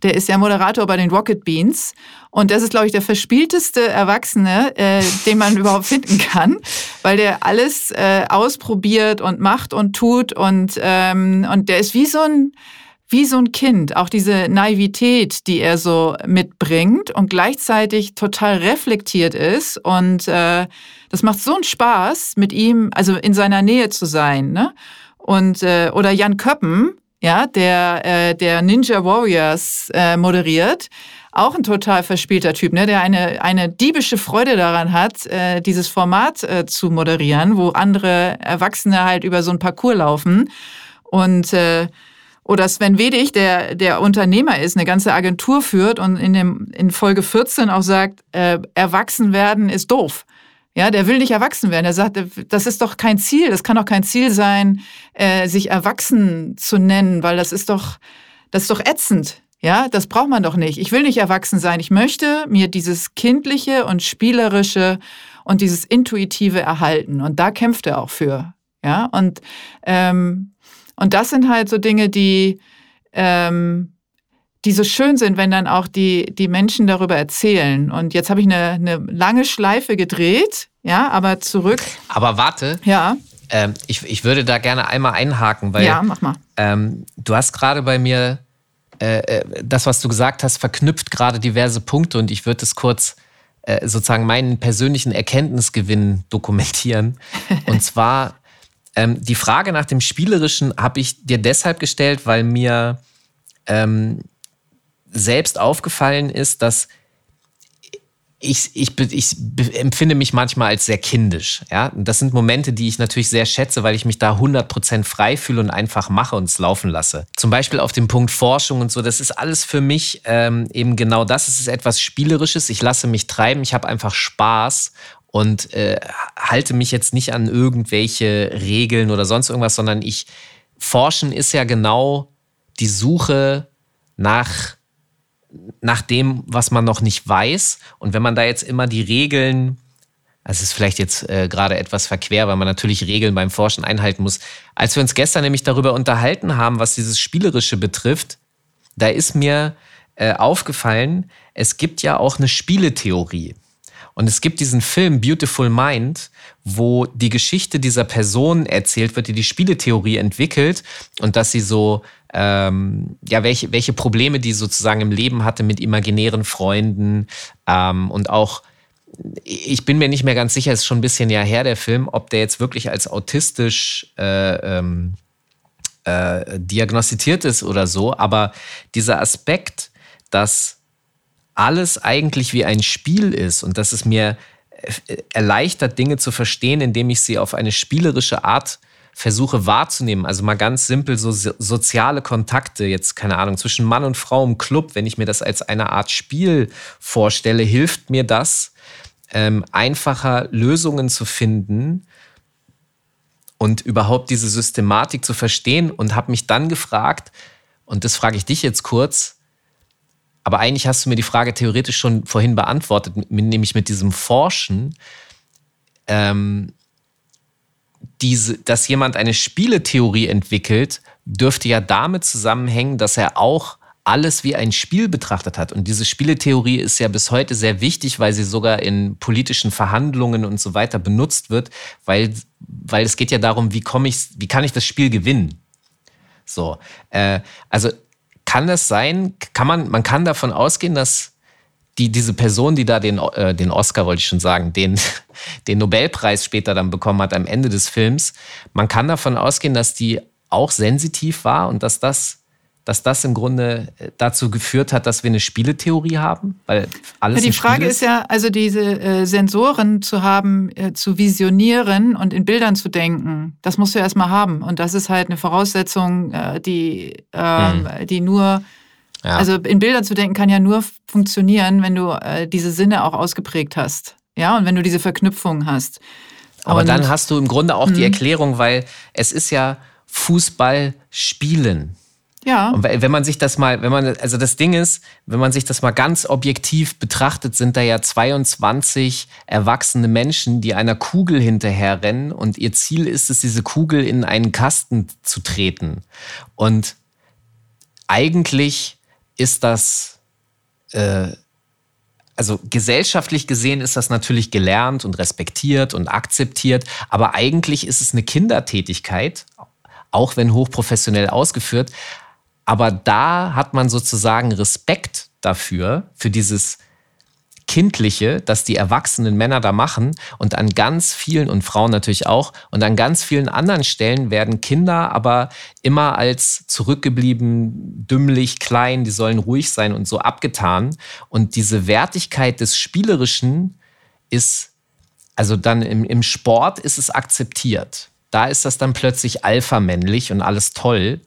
Der ist ja Moderator bei den Rocket Beans. Und das ist, glaube ich, der verspielteste Erwachsene, den man [laughs] überhaupt finden kann, weil der alles ausprobiert und macht und tut. Und, ähm, und der ist wie so ein wie so ein Kind, auch diese Naivität, die er so mitbringt und gleichzeitig total reflektiert ist. Und äh, das macht so einen Spaß, mit ihm, also in seiner Nähe zu sein. Ne? Und äh, oder Jan Köppen, ja, der, äh, der Ninja Warriors äh, moderiert. Auch ein total verspielter Typ, ne, der eine, eine diebische Freude daran hat, äh, dieses Format äh, zu moderieren, wo andere Erwachsene halt über so ein Parcours laufen. Und äh, oder Sven Wedig, der, der Unternehmer ist, eine ganze Agentur führt und in, dem, in Folge 14 auch sagt, äh, erwachsen werden ist doof. Ja, der will nicht erwachsen werden. Er sagt, das ist doch kein Ziel. Das kann doch kein Ziel sein, äh, sich erwachsen zu nennen, weil das ist doch, das ist doch ätzend. Ja, das braucht man doch nicht. Ich will nicht erwachsen sein. Ich möchte mir dieses kindliche und spielerische und dieses intuitive erhalten. Und da kämpft er auch für. Ja, und ähm, und das sind halt so Dinge, die, ähm, die so schön sind, wenn dann auch die, die Menschen darüber erzählen. Und jetzt habe ich eine, eine lange Schleife gedreht, ja, aber zurück. Aber warte. Ja. Ähm, ich, ich würde da gerne einmal einhaken, weil ja, mach mal. Ähm, du hast gerade bei mir äh, äh das, was du gesagt hast, verknüpft gerade diverse Punkte und ich würde es kurz äh, sozusagen meinen persönlichen Erkenntnisgewinn dokumentieren. [laughs] Und zwar ähm, die Frage nach dem Spielerischen habe ich dir deshalb gestellt, weil mir ähm, selbst aufgefallen ist, dass ich, ich, ich empfinde mich manchmal als sehr kindisch. Ja? das sind Momente, die ich natürlich sehr schätze, weil ich mich da 100% frei fühle und einfach mache und es laufen lasse. Zum Beispiel auf dem Punkt Forschung und so, das ist alles für mich ähm, eben genau das. Es ist etwas Spielerisches. Ich lasse mich treiben, ich habe einfach Spaß und äh, halte mich jetzt nicht an irgendwelche Regeln oder sonst irgendwas, sondern ich forschen ist ja genau die Suche nach nach dem, was man noch nicht weiß. Und wenn man da jetzt immer die Regeln, das ist vielleicht jetzt äh, gerade etwas verquer, weil man natürlich Regeln beim Forschen einhalten muss. Als wir uns gestern nämlich darüber unterhalten haben, was dieses Spielerische betrifft, da ist mir äh, aufgefallen, es gibt ja auch eine Spieletheorie. Und es gibt diesen Film Beautiful Mind, wo die Geschichte dieser Person erzählt wird, die die Spieletheorie entwickelt und dass sie so, ähm, ja, welche, welche Probleme die sozusagen im Leben hatte mit imaginären Freunden ähm, und auch ich bin mir nicht mehr ganz sicher, ist schon ein bisschen ja her, der Film, ob der jetzt wirklich als autistisch äh, ähm, äh, diagnostiziert ist oder so. Aber dieser Aspekt, dass alles eigentlich wie ein Spiel ist und dass es mir äh, erleichtert, Dinge zu verstehen, indem ich sie auf eine spielerische Art versuche wahrzunehmen. Also mal ganz simpel so soziale Kontakte, jetzt keine Ahnung, zwischen Mann und Frau im Club, wenn ich mir das als eine Art Spiel vorstelle, hilft mir das, ähm, einfacher Lösungen zu finden und überhaupt diese Systematik zu verstehen und habe mich dann gefragt, und das frage ich dich jetzt kurz, aber eigentlich hast du mir die Frage theoretisch schon vorhin beantwortet, nämlich mit diesem Forschen. Ähm, diese, dass jemand eine Spieletheorie entwickelt, dürfte ja damit zusammenhängen, dass er auch alles wie ein Spiel betrachtet hat. Und diese Spieletheorie ist ja bis heute sehr wichtig, weil sie sogar in politischen Verhandlungen und so weiter benutzt wird, weil, weil es geht ja darum, wie komme ich, wie kann ich das Spiel gewinnen? So, äh, also kann das sein, kann man, man kann davon ausgehen, dass die, diese Person, die da den, äh, den Oscar, wollte ich schon sagen, den, [laughs] den Nobelpreis später dann bekommen hat am Ende des Films, man kann davon ausgehen, dass die auch sensitiv war und dass das dass das im Grunde äh, dazu geführt hat, dass wir eine Spieletheorie haben? Weil alles ja, die Frage ist. ist ja, also diese äh, Sensoren zu haben, äh, zu visionieren und in Bildern zu denken, das musst du erstmal haben. Und das ist halt eine Voraussetzung, äh, die, ähm, hm. die nur, ja. also in Bildern zu denken kann ja nur funktionieren, wenn du äh, diese Sinne auch ausgeprägt hast. Ja, und wenn du diese Verknüpfung hast. Aber und, dann hast du im Grunde auch die hm. Erklärung, weil es ist ja Fußball spielen. Ja. Und wenn man sich das mal, wenn man, also das Ding ist, wenn man sich das mal ganz objektiv betrachtet, sind da ja 22 erwachsene Menschen, die einer Kugel hinterherrennen und ihr Ziel ist es, diese Kugel in einen Kasten zu treten. Und eigentlich ist das, äh, also gesellschaftlich gesehen ist das natürlich gelernt und respektiert und akzeptiert, aber eigentlich ist es eine Kindertätigkeit, auch wenn hochprofessionell ausgeführt. Aber da hat man sozusagen Respekt dafür, für dieses Kindliche, das die erwachsenen Männer da machen und an ganz vielen und Frauen natürlich auch und an ganz vielen anderen Stellen werden Kinder aber immer als zurückgeblieben, dümmlich, klein, die sollen ruhig sein und so abgetan und diese Wertigkeit des Spielerischen ist, also dann im, im Sport ist es akzeptiert. Da ist das dann plötzlich alpha-männlich und alles toll.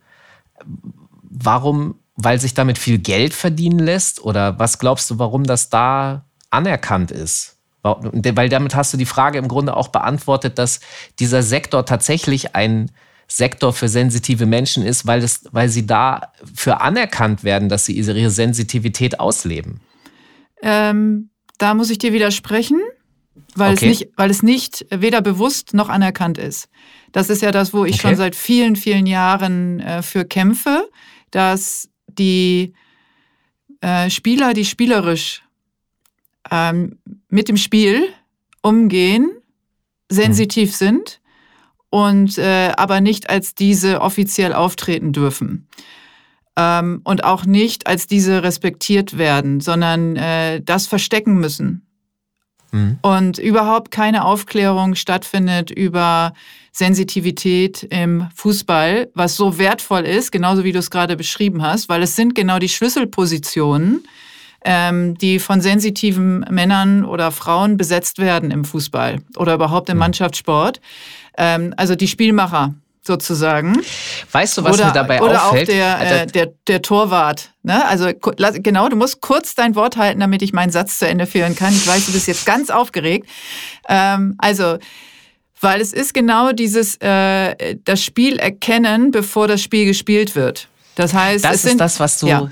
Warum weil sich damit viel Geld verdienen lässt? Oder was glaubst du, warum das da anerkannt ist. Weil damit hast du die Frage im Grunde auch beantwortet, dass dieser Sektor tatsächlich ein Sektor für sensitive Menschen ist, weil, es, weil sie da für anerkannt werden, dass sie ihre Sensitivität ausleben. Ähm, da muss ich dir widersprechen, weil, okay. es nicht, weil es nicht weder bewusst noch anerkannt ist. Das ist ja das, wo ich okay. schon seit vielen, vielen Jahren äh, für kämpfe, dass die äh, Spieler, die spielerisch ähm, mit dem Spiel umgehen, sensitiv mhm. sind und äh, aber nicht als diese offiziell auftreten dürfen. Ähm, und auch nicht als diese respektiert werden, sondern äh, das verstecken müssen. Mhm. Und überhaupt keine Aufklärung stattfindet über Sensitivität im Fußball, was so wertvoll ist, genauso wie du es gerade beschrieben hast, weil es sind genau die Schlüsselpositionen, ähm, die von sensitiven Männern oder Frauen besetzt werden im Fußball oder überhaupt im mhm. Mannschaftssport. Ähm, also die Spielmacher sozusagen. Weißt du, was oder, mir dabei oder auffällt? Oder auch der, äh, der, der Torwart. Ne? Also genau, du musst kurz dein Wort halten, damit ich meinen Satz zu Ende führen kann. Ich weiß, du bist jetzt ganz aufgeregt. Ähm, also weil es ist genau dieses äh, das Spiel erkennen, bevor das Spiel gespielt wird. Das heißt, das es ist sind, das, was du ja.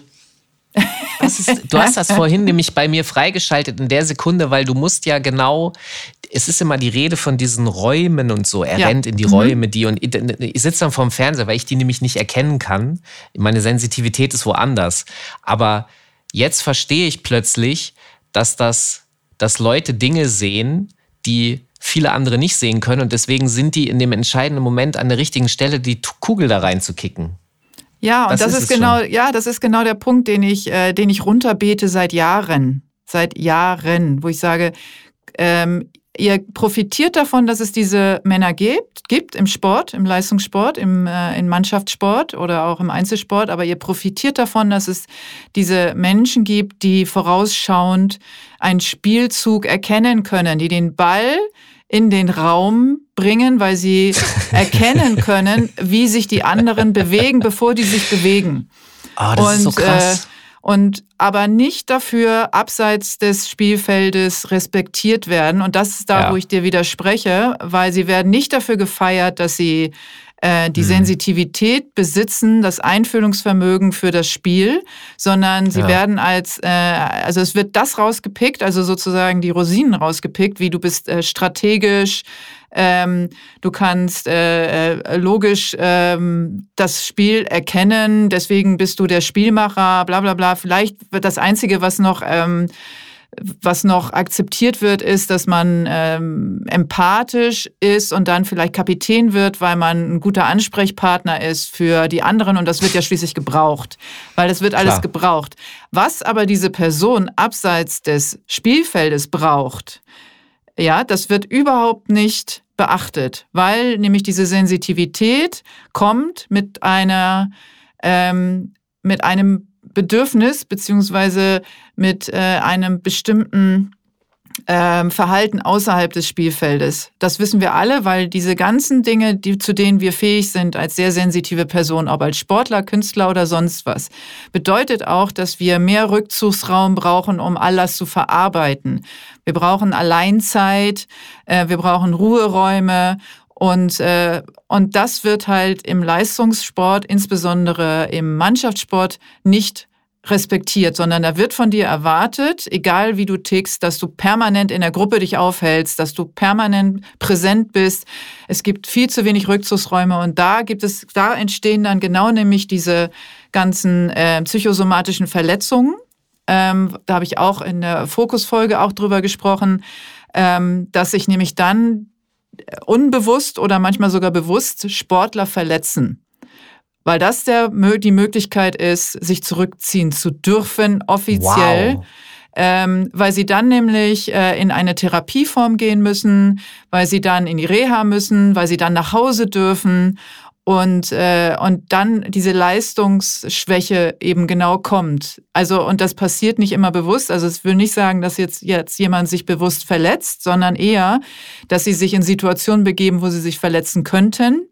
[laughs] Ist, du hast das vorhin nämlich bei mir freigeschaltet in der Sekunde, weil du musst ja genau, es ist immer die Rede von diesen Räumen und so. Er ja. rennt in die mhm. Räume, die und ich sitze dann vorm Fernseher, weil ich die nämlich nicht erkennen kann. Meine Sensitivität ist woanders. Aber jetzt verstehe ich plötzlich, dass das, dass Leute Dinge sehen, die viele andere nicht sehen können und deswegen sind die in dem entscheidenden Moment an der richtigen Stelle, die Kugel da reinzukicken. Ja, und das, das ist, ist genau, schon. ja, das ist genau der Punkt, den ich, äh, den ich runterbete seit Jahren, seit Jahren, wo ich sage, ähm, ihr profitiert davon, dass es diese Männer gibt, gibt im Sport, im Leistungssport, im, äh, im Mannschaftssport oder auch im Einzelsport, aber ihr profitiert davon, dass es diese Menschen gibt, die vorausschauend einen Spielzug erkennen können, die den Ball in den Raum bringen, weil sie [laughs] erkennen können, wie sich die anderen bewegen, bevor die sich bewegen. Oh, das und, ist so krass. Äh, und aber nicht dafür abseits des Spielfeldes respektiert werden. Und das ist da, ja. wo ich dir widerspreche, weil sie werden nicht dafür gefeiert, dass sie äh, die mhm. Sensitivität besitzen, das Einfühlungsvermögen für das Spiel, sondern sie ja. werden als, äh, also es wird das rausgepickt, also sozusagen die Rosinen rausgepickt, wie du bist äh, strategisch, ähm, du kannst äh, äh, logisch ähm, das Spiel erkennen, deswegen bist du der Spielmacher, bla bla bla. Vielleicht wird das Einzige, was noch ähm, was noch akzeptiert wird, ist, dass man ähm, empathisch ist und dann vielleicht Kapitän wird, weil man ein guter Ansprechpartner ist für die anderen und das wird ja schließlich gebraucht, weil das wird alles Klar. gebraucht. Was aber diese Person abseits des Spielfeldes braucht, ja, das wird überhaupt nicht beachtet, weil nämlich diese Sensitivität kommt mit einer ähm, mit einem Bedürfnis beziehungsweise mit äh, einem bestimmten ähm, Verhalten außerhalb des Spielfeldes. Das wissen wir alle, weil diese ganzen Dinge, die, zu denen wir fähig sind als sehr sensitive Person, ob als Sportler, Künstler oder sonst was, bedeutet auch, dass wir mehr Rückzugsraum brauchen, um all das zu verarbeiten. Wir brauchen Alleinzeit, äh, wir brauchen Ruheräume Und, äh, und das wird halt im Leistungssport, insbesondere im Mannschaftssport, nicht respektiert, sondern da wird von dir erwartet, egal wie du tickst, dass du permanent in der Gruppe dich aufhältst, dass du permanent präsent bist. Es gibt viel zu wenig Rückzugsräume und da gibt es, da entstehen dann genau nämlich diese ganzen äh, psychosomatischen Verletzungen. Ähm, da habe ich auch in der Fokusfolge auch drüber gesprochen, ähm, dass sich nämlich dann unbewusst oder manchmal sogar bewusst Sportler verletzen weil das der, die Möglichkeit ist, sich zurückziehen zu dürfen, offiziell. Wow. Ähm, weil sie dann nämlich äh, in eine Therapieform gehen müssen, weil sie dann in die Reha müssen, weil sie dann nach Hause dürfen und, äh, und dann diese Leistungsschwäche eben genau kommt. Also, und das passiert nicht immer bewusst. Also, es will nicht sagen, dass jetzt, jetzt jemand sich bewusst verletzt, sondern eher, dass sie sich in Situationen begeben, wo sie sich verletzen könnten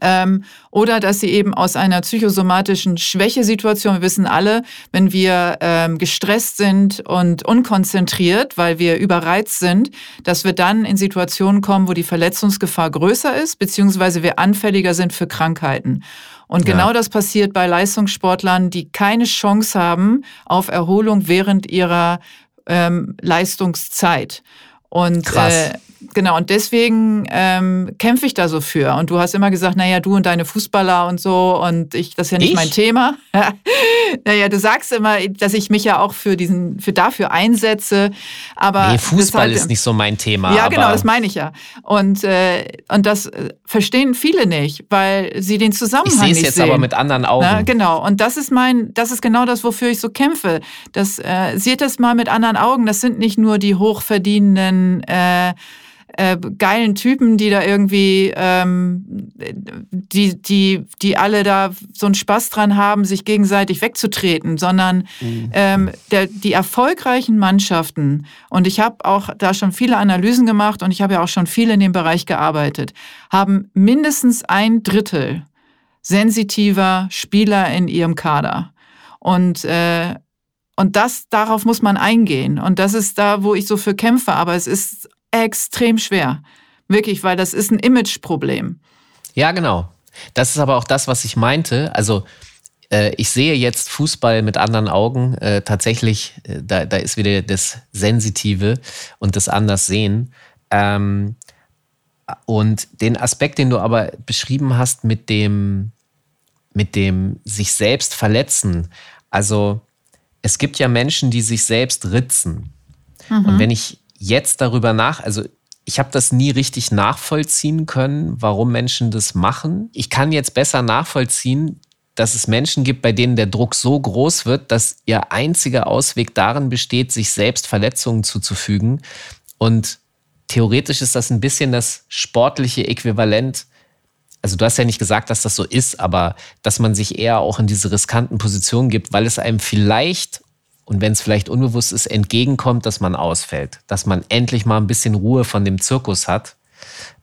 ähm, oder dass sie eben aus einer psychosomatischen Schwächesituation, wir wissen alle, wenn wir ähm, gestresst sind und unkonzentriert, weil wir überreizt sind, dass wir dann in Situationen kommen, wo die Verletzungsgefahr größer ist, beziehungsweise wir anfälliger sind für Krankheiten. Und ja. genau das passiert bei Leistungssportlern, die keine Chance haben auf Erholung während ihrer ähm, Leistungszeit. Und Krass. Äh, genau, und deswegen ähm, kämpfe ich da so für. Und du hast immer gesagt, naja, du und deine Fußballer und so, und ich, das ist ja nicht ich? mein Thema. [laughs] naja, du sagst immer, dass ich mich ja auch für diesen, für dafür einsetze. Aber nee, Fußball halt, ist nicht so mein Thema. Ja, genau, das meine ich ja. Und, äh, und das äh, verstehen viele nicht, weil sie den Zusammenhang ich nicht sehen. Ich sehe es jetzt aber mit anderen Augen. Na, genau. Und das ist mein, das ist genau das, wofür ich so kämpfe. Das, äh, seht es mal mit anderen Augen. Das sind nicht nur die hochverdienenden äh, äh, geilen Typen, die da irgendwie, ähm, die, die, die alle da so einen Spaß dran haben, sich gegenseitig wegzutreten, sondern mhm. ähm, der, die erfolgreichen Mannschaften, und ich habe auch da schon viele Analysen gemacht und ich habe ja auch schon viel in dem Bereich gearbeitet, haben mindestens ein Drittel sensitiver Spieler in ihrem Kader. Und äh, und das, darauf muss man eingehen. Und das ist da, wo ich so für kämpfe. Aber es ist extrem schwer. Wirklich, weil das ist ein Imageproblem. Ja, genau. Das ist aber auch das, was ich meinte. Also äh, ich sehe jetzt Fußball mit anderen Augen. Äh, tatsächlich, äh, da, da ist wieder das Sensitive und das Anderssehen. Ähm, und den Aspekt, den du aber beschrieben hast mit dem, mit dem sich selbst verletzen. Also es gibt ja Menschen, die sich selbst ritzen. Mhm. Und wenn ich jetzt darüber nach, also ich habe das nie richtig nachvollziehen können, warum Menschen das machen. Ich kann jetzt besser nachvollziehen, dass es Menschen gibt, bei denen der Druck so groß wird, dass ihr einziger Ausweg darin besteht, sich selbst Verletzungen zuzufügen. Und theoretisch ist das ein bisschen das sportliche Äquivalent. Also du hast ja nicht gesagt, dass das so ist, aber dass man sich eher auch in diese riskanten Positionen gibt, weil es einem vielleicht und wenn es vielleicht unbewusst ist, entgegenkommt, dass man ausfällt, dass man endlich mal ein bisschen Ruhe von dem Zirkus hat.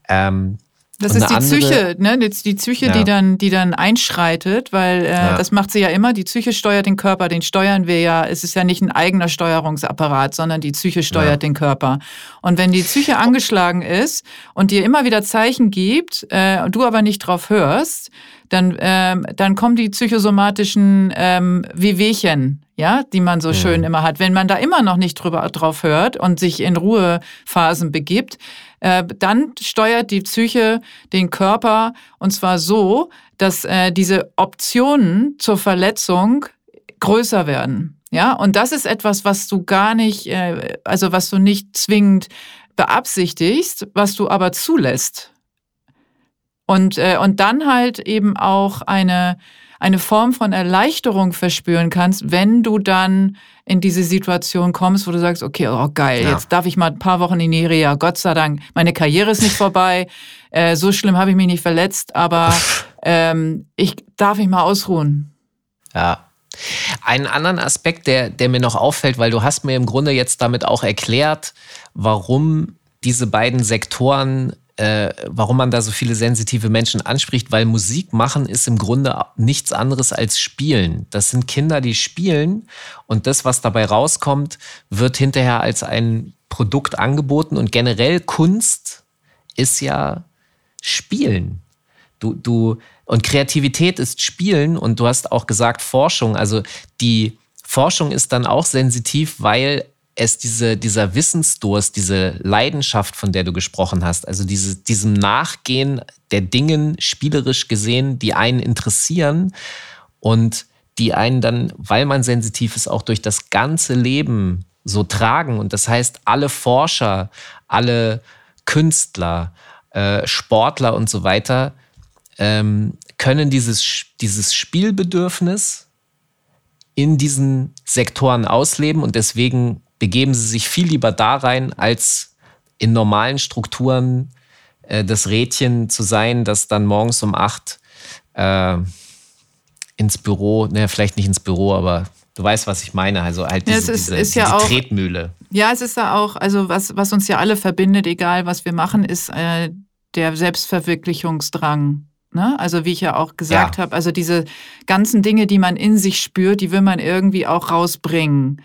Ähm, das ist die andere, Psyche, ne? Die Psyche, ja. die dann, die dann einschreitet, weil äh, ja. das macht sie ja immer. Die Psyche steuert den Körper, den steuern wir ja. Es ist ja nicht ein eigener Steuerungsapparat, sondern die Psyche steuert ja. den Körper. Und wenn die Psyche angeschlagen ist und dir immer wieder Zeichen gibt, äh, du aber nicht drauf hörst, dann, ähm, dann kommen die psychosomatischen ähm, Wehwehchen, ja, die man so mhm. schön immer hat. Wenn man da immer noch nicht drüber drauf hört und sich in Ruhephasen begibt, äh, dann steuert die Psyche den Körper und zwar so, dass äh, diese Optionen zur Verletzung größer werden. Ja, und das ist etwas, was du gar nicht, äh, also was du nicht zwingend beabsichtigst, was du aber zulässt. Und, äh, und dann halt eben auch eine, eine Form von Erleichterung verspüren kannst, wenn du dann in diese Situation kommst, wo du sagst, okay, oh geil, ja. jetzt darf ich mal ein paar Wochen in die Reha, Gott sei Dank, meine Karriere ist nicht vorbei, [laughs] äh, so schlimm habe ich mich nicht verletzt, aber [laughs] ähm, ich darf mich mal ausruhen. Ja. Einen anderen Aspekt, der, der mir noch auffällt, weil du hast mir im Grunde jetzt damit auch erklärt, warum diese beiden Sektoren äh, warum man da so viele sensitive Menschen anspricht, weil Musik machen ist im Grunde nichts anderes als Spielen. Das sind Kinder, die spielen und das, was dabei rauskommt, wird hinterher als ein Produkt angeboten und generell Kunst ist ja Spielen. Du, du, und Kreativität ist Spielen und du hast auch gesagt Forschung. Also die Forschung ist dann auch sensitiv, weil es diese, dieser Wissensdurst, diese Leidenschaft, von der du gesprochen hast, also diese, diesem Nachgehen der Dingen spielerisch gesehen, die einen interessieren und die einen dann, weil man sensitiv ist, auch durch das ganze Leben so tragen. Und das heißt, alle Forscher, alle Künstler, äh, Sportler und so weiter ähm, können dieses, dieses Spielbedürfnis in diesen Sektoren ausleben und deswegen begeben sie sich viel lieber da rein, als in normalen Strukturen äh, das Rädchen zu sein, das dann morgens um acht äh, ins Büro, naja, vielleicht nicht ins Büro, aber du weißt, was ich meine. Also halt diese, ja, ist, diese, ist ja diese auch, Tretmühle. Ja, es ist ja auch, also was, was uns ja alle verbindet, egal was wir machen, ist äh, der Selbstverwirklichungsdrang. Ne? Also wie ich ja auch gesagt ja. habe, also diese ganzen Dinge, die man in sich spürt, die will man irgendwie auch rausbringen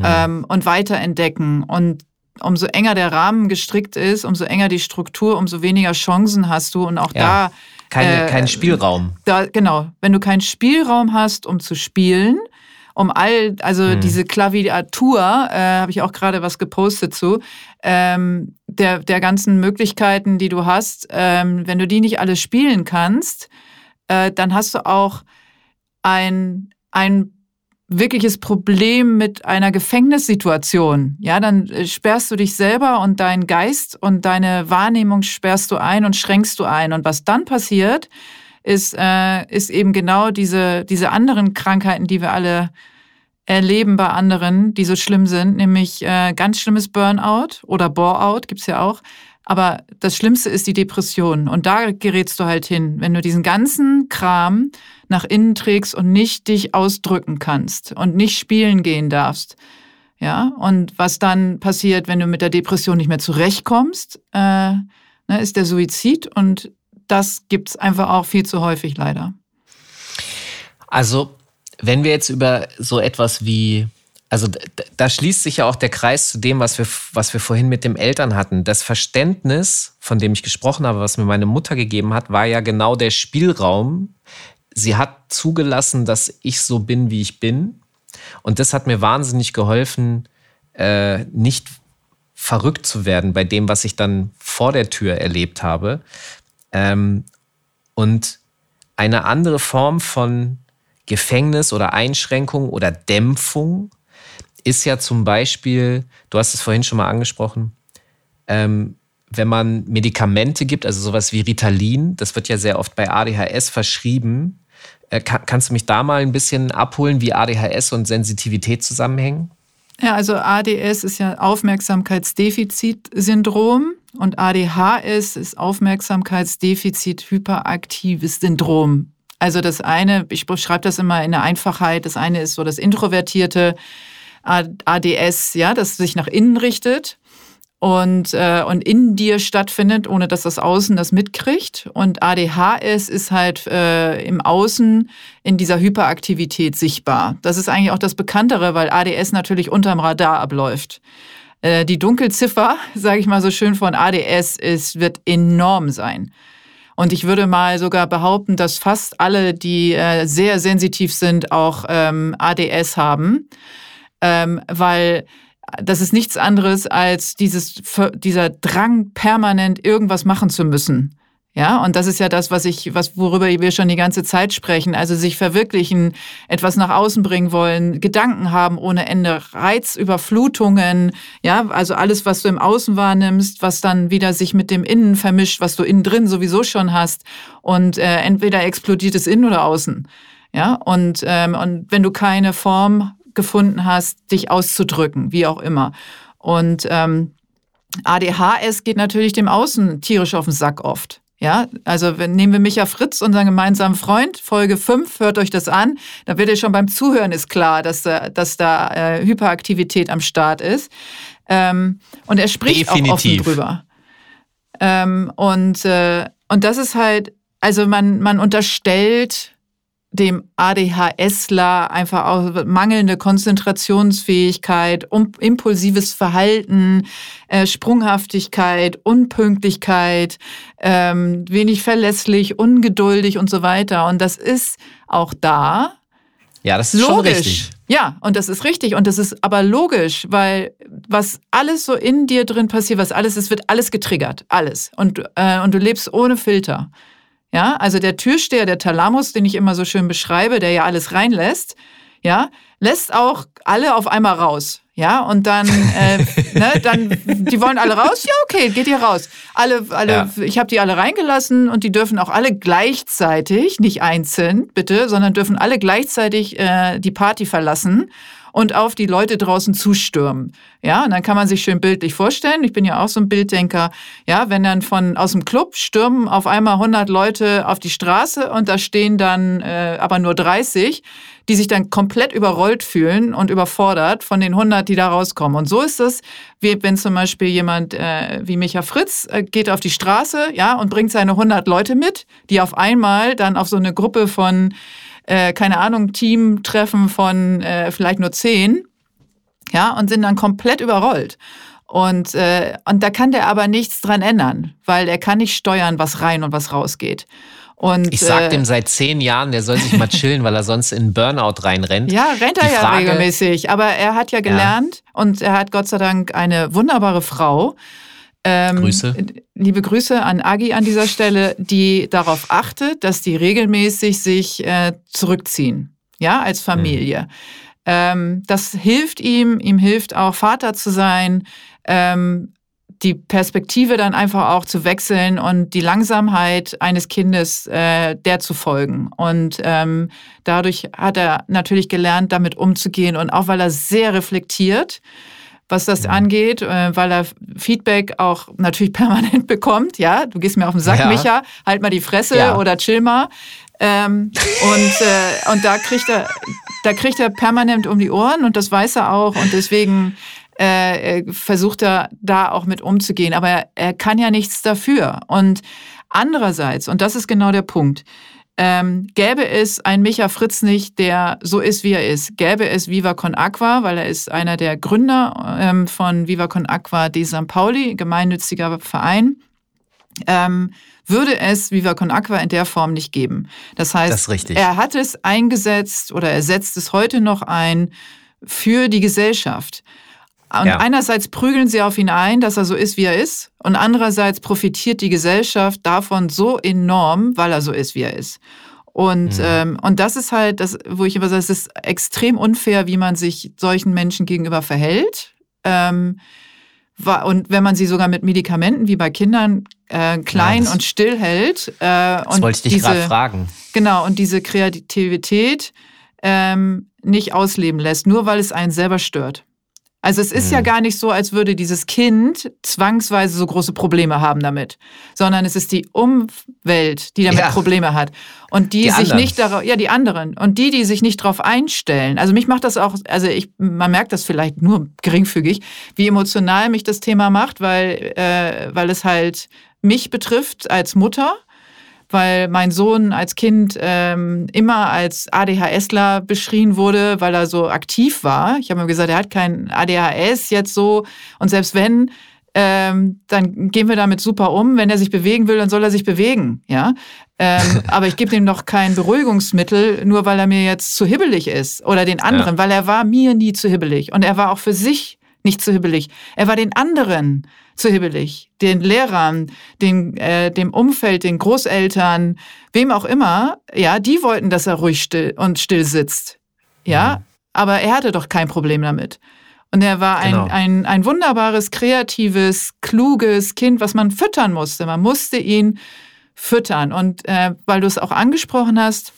mhm. ähm, und weiterentdecken. Und umso enger der Rahmen gestrickt ist, umso enger die Struktur, umso weniger Chancen hast du. Und auch ja. da. Keine, äh, kein Spielraum. Da, genau. Wenn du keinen Spielraum hast, um zu spielen, um all, also mhm. diese Klaviatur, äh, habe ich auch gerade was gepostet zu, ähm, der, der ganzen Möglichkeiten, die du hast, ähm, wenn du die nicht alle spielen kannst, äh, dann hast du auch ein, ein wirkliches Problem mit einer Gefängnissituation. Ja, dann äh, sperrst du dich selber und deinen Geist und deine Wahrnehmung sperrst du ein und schränkst du ein. Und was dann passiert, ist, äh, ist eben genau diese, diese anderen Krankheiten, die wir alle erleben bei anderen, die so schlimm sind, nämlich äh, ganz schlimmes Burnout oder Boreout gibt's ja auch. Aber das Schlimmste ist die Depression. Und da gerätst du halt hin, wenn du diesen ganzen Kram nach innen trägst und nicht dich ausdrücken kannst und nicht spielen gehen darfst. Ja, und was dann passiert, wenn du mit der Depression nicht mehr zurechtkommst, äh, ne, ist der Suizid. Und das gibt's einfach auch viel zu häufig leider. Also, wenn wir jetzt über so etwas wie also da schließt sich ja auch der Kreis zu dem, was wir, was wir vorhin mit dem Eltern hatten. Das Verständnis, von dem ich gesprochen habe, was mir meine Mutter gegeben hat, war ja genau der Spielraum. Sie hat zugelassen, dass ich so bin, wie ich bin. Und das hat mir wahnsinnig geholfen, äh, nicht verrückt zu werden bei dem, was ich dann vor der Tür erlebt habe. Ähm, und eine andere Form von Gefängnis oder Einschränkung oder Dämpfung ist ja zum Beispiel, du hast es vorhin schon mal angesprochen, ähm, wenn man Medikamente gibt, also sowas wie Ritalin, das wird ja sehr oft bei ADHS verschrieben. Äh, kann, kannst du mich da mal ein bisschen abholen, wie ADHS und Sensitivität zusammenhängen? Ja, also ADS ist ja Aufmerksamkeitsdefizitsyndrom und ADHS ist Aufmerksamkeitsdefizit-hyperaktives Syndrom. Also das eine, ich schreibe das immer in der Einfachheit, das eine ist so das Introvertierte, ADS, ja, das sich nach innen richtet und, äh, und in dir stattfindet, ohne dass das Außen das mitkriegt. Und ADHS ist halt äh, im Außen in dieser Hyperaktivität sichtbar. Das ist eigentlich auch das Bekanntere, weil ADS natürlich unterm Radar abläuft. Äh, die Dunkelziffer, [laughs] sage ich mal so schön, von ADS ist, wird enorm sein. Und ich würde mal sogar behaupten, dass fast alle, die äh, sehr sensitiv sind, auch ähm, ADS haben ähm, weil das ist nichts anderes als dieses, dieser Drang, permanent irgendwas machen zu müssen. Ja, und das ist ja das, was ich, was, worüber wir schon die ganze Zeit sprechen. Also sich verwirklichen, etwas nach außen bringen wollen, Gedanken haben ohne Ende, Reizüberflutungen, ja, also alles, was du im Außen wahrnimmst, was dann wieder sich mit dem Innen vermischt, was du innen drin sowieso schon hast. Und äh, entweder explodiert es innen oder außen. Ja, und, ähm, und wenn du keine Form gefunden hast, dich auszudrücken, wie auch immer. Und ähm, ADHS geht natürlich dem Außen tierisch auf den Sack oft. Ja, also wenn, nehmen wir Micha Fritz, unseren gemeinsamen Freund, Folge 5, hört euch das an. Da wird ja schon beim Zuhören ist klar, dass, dass da äh, Hyperaktivität am Start ist. Ähm, und er spricht Definitiv. auch offen drüber. Ähm, und, äh, und das ist halt, also man, man unterstellt dem ADHSler einfach auch mangelnde Konzentrationsfähigkeit, um, impulsives Verhalten, äh, Sprunghaftigkeit, Unpünktlichkeit, ähm, wenig verlässlich, ungeduldig und so weiter. Und das ist auch da. Ja, das ist logisch. schon richtig. Ja, und das ist richtig. Und das ist aber logisch, weil was alles so in dir drin passiert, was alles ist, wird alles getriggert. Alles. Und, äh, und du lebst ohne Filter. Ja, also der Türsteher, der Thalamus, den ich immer so schön beschreibe, der ja alles reinlässt, ja, lässt auch alle auf einmal raus. Ja, und dann, äh, [laughs] ne, dann, die wollen alle raus. Ja, okay, geht ihr raus. Alle, alle, ja. ich habe die alle reingelassen und die dürfen auch alle gleichzeitig, nicht einzeln, bitte, sondern dürfen alle gleichzeitig äh, die Party verlassen und auf die Leute draußen zustürmen. Ja, und dann kann man sich schön bildlich vorstellen. Ich bin ja auch so ein Bilddenker. Ja, wenn dann von aus dem Club stürmen auf einmal 100 Leute auf die Straße und da stehen dann äh, aber nur 30, die sich dann komplett überrollt fühlen und überfordert von den 100, die da rauskommen. Und so ist es, wenn zum Beispiel jemand äh, wie Micha Fritz äh, geht auf die Straße, ja, und bringt seine 100 Leute mit, die auf einmal dann auf so eine Gruppe von äh, keine Ahnung, Teamtreffen von äh, vielleicht nur zehn, ja, und sind dann komplett überrollt. Und, äh, und da kann der aber nichts dran ändern, weil er kann nicht steuern, was rein und was rausgeht. Und, ich sag äh, dem seit zehn Jahren, der soll sich mal chillen, weil er sonst in Burnout reinrennt. Ja, rennt er Die ja Frage, regelmäßig. Aber er hat ja gelernt ja. und er hat Gott sei Dank eine wunderbare Frau, ähm, Grüße. Liebe Grüße an Agi an dieser Stelle, die darauf achtet, dass die regelmäßig sich äh, zurückziehen, ja, als Familie. Mhm. Ähm, das hilft ihm, ihm hilft auch Vater zu sein, ähm, die Perspektive dann einfach auch zu wechseln und die Langsamkeit eines Kindes äh, der zu folgen. Und ähm, dadurch hat er natürlich gelernt, damit umzugehen und auch weil er sehr reflektiert was das mhm. angeht, äh, weil er Feedback auch natürlich [laughs] permanent bekommt. Ja, du gehst mir auf den Sack, ja. Micha, halt mal die Fresse ja. oder chill mal. Ähm, [laughs] und, äh, und da kriegt er, da kriegt er permanent um die Ohren und das weiß er auch und deswegen äh, versucht er da auch mit umzugehen. Aber er, er kann ja nichts dafür. Und andererseits, und das ist genau der Punkt, ähm, gäbe es einen Micha Fritz nicht, der so ist, wie er ist, gäbe es Viva Con Aqua, weil er ist einer der Gründer ähm, von Viva Con Aqua di San Pauli, gemeinnütziger Verein, ähm, würde es Viva Con Aqua in der Form nicht geben. Das heißt, das er hat es eingesetzt oder er setzt es heute noch ein für die Gesellschaft. Und ja. einerseits prügeln sie auf ihn ein, dass er so ist, wie er ist. Und andererseits profitiert die Gesellschaft davon so enorm, weil er so ist, wie er ist. Und, mhm. ähm, und das ist halt das, wo ich immer sage, es ist extrem unfair, wie man sich solchen Menschen gegenüber verhält. Ähm, und wenn man sie sogar mit Medikamenten wie bei Kindern äh, klein ja, und still hält. Äh, das und wollte ich dich gerade fragen. Genau, und diese Kreativität ähm, nicht ausleben lässt, nur weil es einen selber stört. Also es ist mhm. ja gar nicht so, als würde dieses Kind zwangsweise so große Probleme haben damit, sondern es ist die Umwelt, die damit ja. Probleme hat und die, die sich anderen. nicht darauf, ja die anderen und die, die sich nicht darauf einstellen. Also mich macht das auch, also ich, man merkt das vielleicht nur geringfügig, wie emotional mich das Thema macht, weil äh, weil es halt mich betrifft als Mutter weil mein Sohn als Kind ähm, immer als ADHSler beschrien wurde, weil er so aktiv war. Ich habe ihm gesagt, er hat kein ADHS jetzt so. Und selbst wenn, ähm, dann gehen wir damit super um. Wenn er sich bewegen will, dann soll er sich bewegen. Ja, ähm, [laughs] aber ich gebe ihm noch kein Beruhigungsmittel, nur weil er mir jetzt zu hibbelig ist oder den anderen, ja. weil er war mir nie zu hibbelig und er war auch für sich nicht zu hibbelig. Er war den anderen zu hibbelig, den Lehrern, den, äh, dem Umfeld, den Großeltern, wem auch immer. Ja, die wollten, dass er ruhig still und still sitzt. Ja, mhm. aber er hatte doch kein Problem damit. Und er war ein, genau. ein, ein wunderbares, kreatives, kluges Kind, was man füttern musste. Man musste ihn füttern. Und äh, weil du es auch angesprochen hast,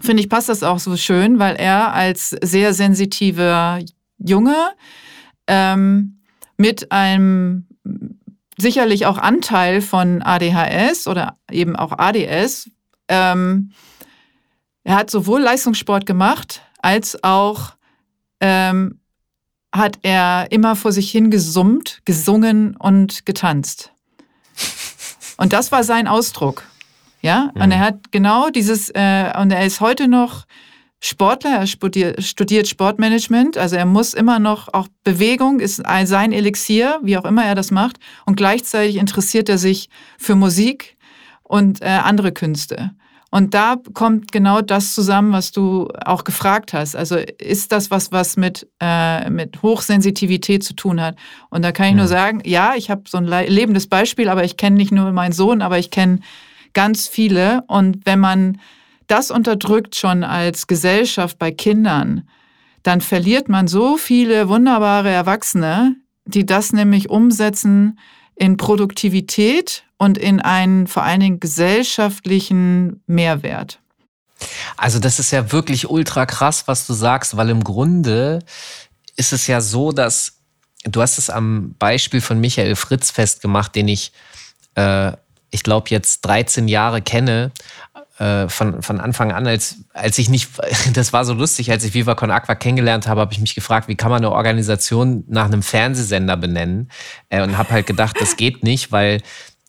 finde ich, passt das auch so schön, weil er als sehr sensitiver Junge ähm, mit einem sicherlich auch Anteil von ADHS oder eben auch ADS. Ähm, er hat sowohl Leistungssport gemacht, als auch ähm, hat er immer vor sich hin gesummt, gesungen und getanzt. Und das war sein Ausdruck. Ja, mhm. und er hat genau dieses, äh, und er ist heute noch Sportler, er studiert, Sportmanagement, also er muss immer noch, auch Bewegung ist sein Elixier, wie auch immer er das macht, und gleichzeitig interessiert er sich für Musik und äh, andere Künste. Und da kommt genau das zusammen, was du auch gefragt hast. Also ist das was, was mit, äh, mit Hochsensitivität zu tun hat? Und da kann ich ja. nur sagen, ja, ich habe so ein lebendes Beispiel, aber ich kenne nicht nur meinen Sohn, aber ich kenne ganz viele. Und wenn man das unterdrückt schon als Gesellschaft bei Kindern, dann verliert man so viele wunderbare Erwachsene, die das nämlich umsetzen in Produktivität und in einen vor allen Dingen gesellschaftlichen Mehrwert. Also das ist ja wirklich ultra krass, was du sagst, weil im Grunde ist es ja so, dass du hast es am Beispiel von Michael Fritz festgemacht, den ich, äh, ich glaube, jetzt 13 Jahre kenne äh, von, von Anfang an, als, als ich nicht, [laughs] das war so lustig, als ich Viva Con Aqua kennengelernt habe, habe ich mich gefragt, wie kann man eine Organisation nach einem Fernsehsender benennen? Äh, und habe halt gedacht, das geht nicht, weil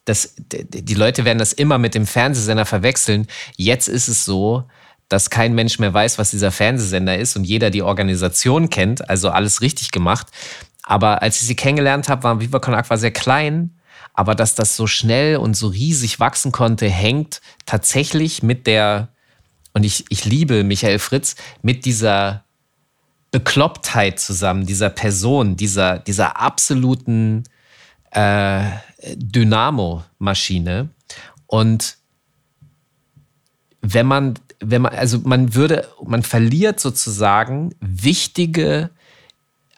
das, die Leute werden das immer mit dem Fernsehsender verwechseln. Jetzt ist es so, dass kein Mensch mehr weiß, was dieser Fernsehsender ist und jeder die Organisation kennt, also alles richtig gemacht. Aber als ich sie kennengelernt habe, war Viva Con Aqua sehr klein aber dass das so schnell und so riesig wachsen konnte, hängt tatsächlich mit der, und ich, ich liebe Michael Fritz, mit dieser Beklopptheit zusammen, dieser Person, dieser, dieser absoluten äh, Dynamo-Maschine. Und wenn man, wenn man, also man würde, man verliert sozusagen wichtige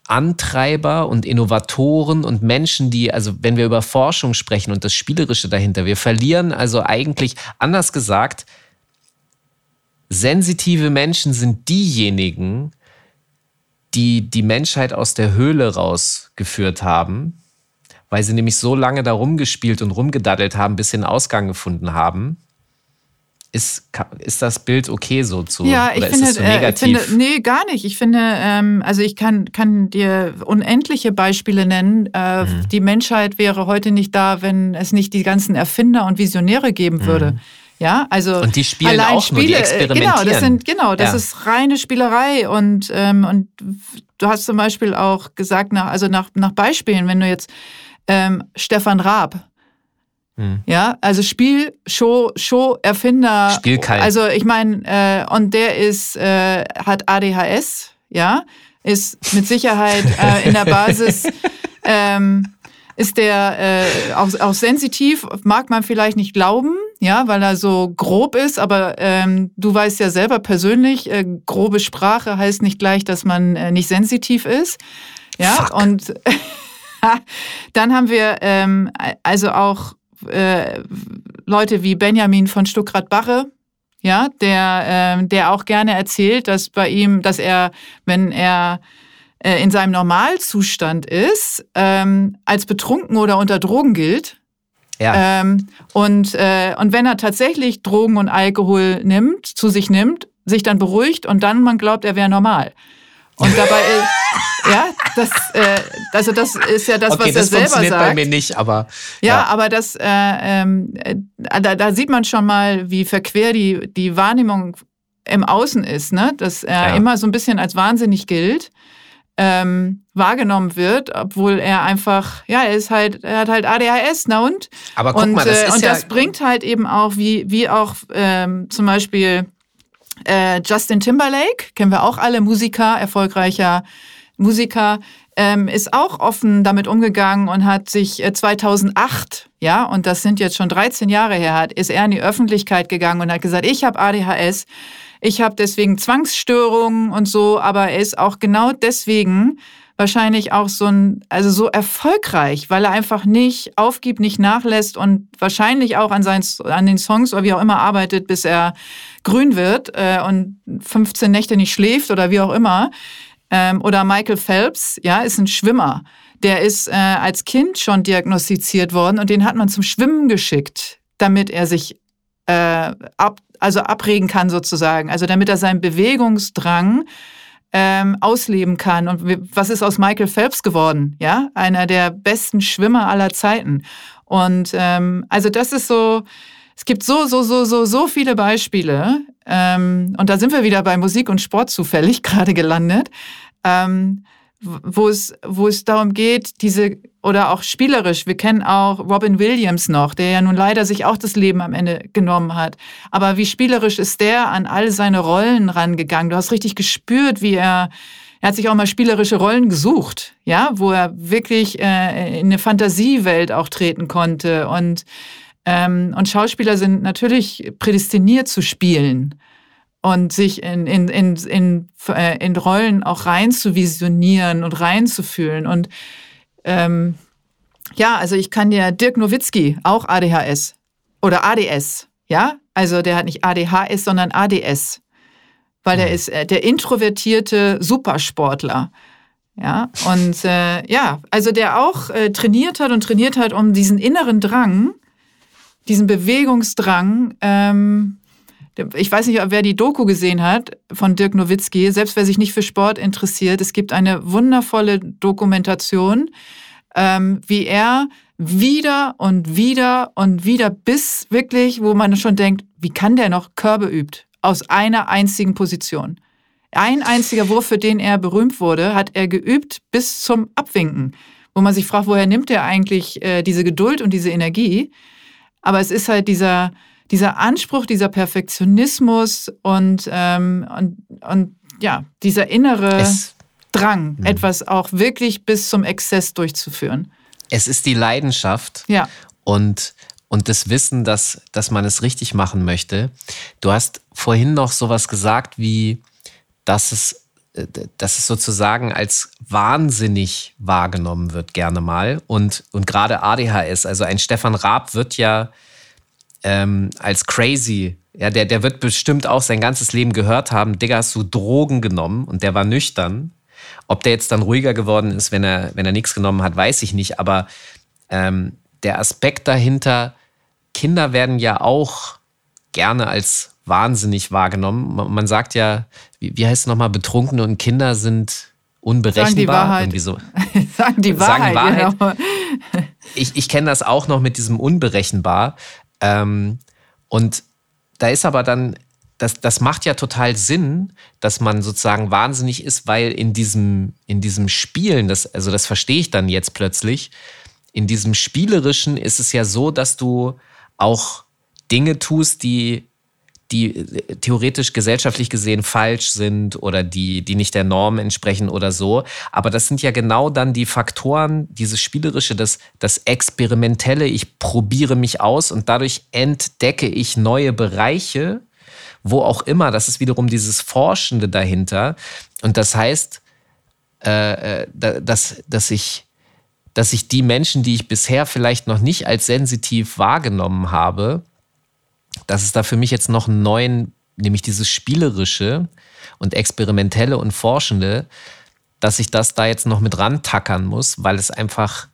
Antreiber und Innovatoren und Menschen, die, also wenn wir über Forschung sprechen und das Spielerische dahinter, wir verlieren also eigentlich, anders gesagt, sensitive Menschen sind diejenigen, die die Menschheit aus der Höhle rausgeführt haben, weil sie nämlich so lange da rumgespielt und rumgedaddelt haben, bis sie einen Ausgang gefunden haben. Ist, ist das Bild okay so zu? Ja, ich finde, so äh, ich finde, nee, gar nicht. Ich finde, ähm, also ich kann, kann dir unendliche Beispiele nennen. Äh, mhm. Die Menschheit wäre heute nicht da, wenn es nicht die ganzen Erfinder und Visionäre geben mhm. würde. Ja, also und die spielen allein auch Spiele, nur, die experimentieren. Genau, das sind genau, das ja. ist reine Spielerei und ähm, und du hast zum Beispiel auch gesagt nach also nach nach Beispielen, wenn du jetzt ähm, Stefan Raab hm. Ja, also Spiel, Show, Show, Erfinder. Spielkalt. Also ich meine, äh, und der ist, äh, hat ADHS, ja, ist mit Sicherheit äh, in der Basis, [laughs] ähm, ist der äh, auch, auch sensitiv, mag man vielleicht nicht glauben, ja, weil er so grob ist, aber ähm, du weißt ja selber persönlich, äh, grobe Sprache heißt nicht gleich, dass man äh, nicht sensitiv ist. Ja, Fuck. und [laughs] dann haben wir ähm, also auch äh, Leute wie Benjamin von Stuckrad-Barre, ja, der, äh, der auch gerne erzählt, dass bei ihm, dass er, wenn er äh, in seinem Normalzustand ist, ähm, als betrunken oder unter Drogen gilt. Ja. Ähm, und, äh, und wenn er tatsächlich Drogen und Alkohol nimmt, zu sich nimmt, sich dann beruhigt und dann man glaubt, er wäre normal. Und dabei, ist, ja, das, äh, also das ist ja das, okay, was er selber sagt. Das funktioniert bei mir nicht, aber ja, ja. aber das, äh, ähm, äh, da, da sieht man schon mal, wie verquer die die Wahrnehmung im Außen ist, ne? Dass er ja. immer so ein bisschen als wahnsinnig gilt. Ähm, wahrgenommen wird, obwohl er einfach, ja, er ist halt, er hat halt ADHS, na und? Aber guck und, mal, das äh, ist und ja das bringt halt eben auch, wie, wie auch ähm, zum Beispiel äh, Justin Timberlake, kennen wir auch alle, Musiker, erfolgreicher Musiker, ähm, ist auch offen damit umgegangen und hat sich äh, 2008, ja, und das sind jetzt schon 13 Jahre her, hat, ist er in die Öffentlichkeit gegangen und hat gesagt, ich habe ADHS, ich habe deswegen Zwangsstörungen und so, aber er ist auch genau deswegen wahrscheinlich auch so ein, also so erfolgreich, weil er einfach nicht aufgibt, nicht nachlässt und wahrscheinlich auch an, seinen, an den Songs oder wie auch immer arbeitet, bis er grün wird äh, und 15 Nächte nicht schläft oder wie auch immer. Ähm, oder Michael Phelps, ja, ist ein Schwimmer. Der ist äh, als Kind schon diagnostiziert worden und den hat man zum Schwimmen geschickt, damit er sich äh, ab, also abregen kann sozusagen. Also damit er seinen Bewegungsdrang ähm, ausleben kann. Und was ist aus Michael Phelps geworden? Ja, einer der besten Schwimmer aller Zeiten. Und ähm, also das ist so, es gibt so, so, so, so, so viele Beispiele. Ähm, und da sind wir wieder bei Musik und Sport zufällig [laughs] gerade gelandet, ähm, wo, es, wo es darum geht, diese, oder auch spielerisch, wir kennen auch Robin Williams noch, der ja nun leider sich auch das Leben am Ende genommen hat. Aber wie spielerisch ist der an all seine Rollen rangegangen? Du hast richtig gespürt, wie er er hat sich auch mal spielerische Rollen gesucht, ja, wo er wirklich äh, in eine Fantasiewelt auch treten konnte. Und, ähm, und Schauspieler sind natürlich prädestiniert zu spielen und sich in, in, in, in, äh, in Rollen auch rein zu visionieren und reinzufühlen. Und ähm, ja, also ich kann dir Dirk Nowitzki, auch ADHS oder ADS, ja, also der hat nicht ADHS, sondern ADS weil er mhm. ist äh, der introvertierte Supersportler. Ja, und äh, ja, also der auch äh, trainiert hat und trainiert hat, um diesen inneren Drang, diesen Bewegungsdrang, ähm, ich weiß nicht, wer die Doku gesehen hat von Dirk Nowitzki, selbst wer sich nicht für Sport interessiert, es gibt eine wundervolle Dokumentation, ähm, wie er wieder und wieder und wieder bis wirklich, wo man schon denkt, wie kann der noch Körbe übt? aus einer einzigen Position. Ein einziger Wurf, für den er berühmt wurde, hat er geübt bis zum Abwinken, wo man sich fragt, woher nimmt er eigentlich äh, diese Geduld und diese Energie? Aber es ist halt dieser, dieser Anspruch, dieser Perfektionismus und, ähm, und, und ja, dieser innere es, Drang, mh. etwas auch wirklich bis zum Exzess durchzuführen. Es ist die Leidenschaft. Ja. Und und das Wissen, dass, dass man es richtig machen möchte. Du hast vorhin noch sowas gesagt wie, dass es, äh, dass es sozusagen als wahnsinnig wahrgenommen wird, gerne mal. Und, und gerade ADHS, also ein Stefan Raab wird ja ähm, als crazy, ja, der, der wird bestimmt auch sein ganzes Leben gehört haben, Digga, hast du Drogen genommen und der war nüchtern. Ob der jetzt dann ruhiger geworden ist, wenn er, wenn er nichts genommen hat, weiß ich nicht. Aber ähm, der Aspekt dahinter, Kinder werden ja auch gerne als wahnsinnig wahrgenommen. Man sagt ja, wie, wie heißt es nochmal, Betrunkene und Kinder sind unberechenbar. [laughs] Sagen die Wahrheit. Irgendwie so. sagen die Wahrheit. Sagen Wahrheit. Genau. Ich, ich kenne das auch noch mit diesem unberechenbar. Ähm, und da ist aber dann, das, das macht ja total Sinn, dass man sozusagen wahnsinnig ist, weil in diesem, in diesem Spielen, das, also das verstehe ich dann jetzt plötzlich, in diesem Spielerischen ist es ja so, dass du auch Dinge tust, die, die äh, theoretisch gesellschaftlich gesehen falsch sind oder die, die nicht der Norm entsprechen oder so. Aber das sind ja genau dann die Faktoren, dieses Spielerische, das, das Experimentelle. Ich probiere mich aus und dadurch entdecke ich neue Bereiche, wo auch immer. Das ist wiederum dieses Forschende dahinter. Und das heißt, äh, äh dass, dass ich dass ich die Menschen, die ich bisher vielleicht noch nicht als sensitiv wahrgenommen habe, dass es da für mich jetzt noch einen neuen, nämlich dieses Spielerische und Experimentelle und Forschende, dass ich das da jetzt noch mit rantackern muss, weil es einfach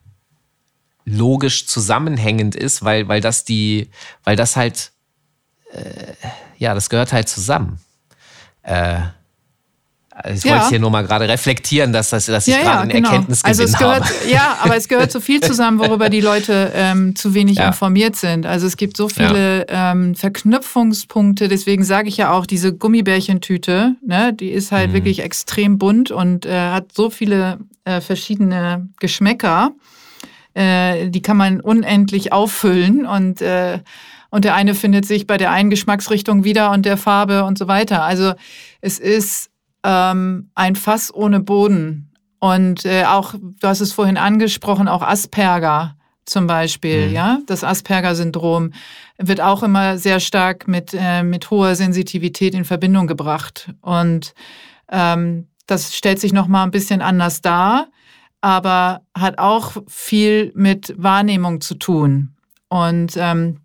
logisch zusammenhängend ist, weil, weil das die, weil das halt, äh, ja, das gehört halt zusammen. Äh, ich ja. wollte hier nur mal gerade reflektieren, dass, das, dass ich ja, gerade ja, einen genau. Erkenntnisgewinn also es gehört, habe. Ja, aber es gehört [laughs] so viel zusammen, worüber die Leute ähm, zu wenig ja. informiert sind. Also es gibt so viele ähm, Verknüpfungspunkte. Deswegen sage ich ja auch, diese Gummibärchentüte, ne, die ist halt mhm. wirklich extrem bunt und äh, hat so viele äh, verschiedene Geschmäcker. Äh, die kann man unendlich auffüllen und äh, und der eine findet sich bei der einen Geschmacksrichtung wieder und der Farbe und so weiter. Also es ist ähm, ein Fass ohne Boden. Und äh, auch, du hast es vorhin angesprochen, auch Asperger zum Beispiel, mhm. ja, das Asperger-Syndrom wird auch immer sehr stark mit, äh, mit hoher Sensitivität in Verbindung gebracht. Und ähm, das stellt sich nochmal ein bisschen anders dar, aber hat auch viel mit Wahrnehmung zu tun. Und ähm,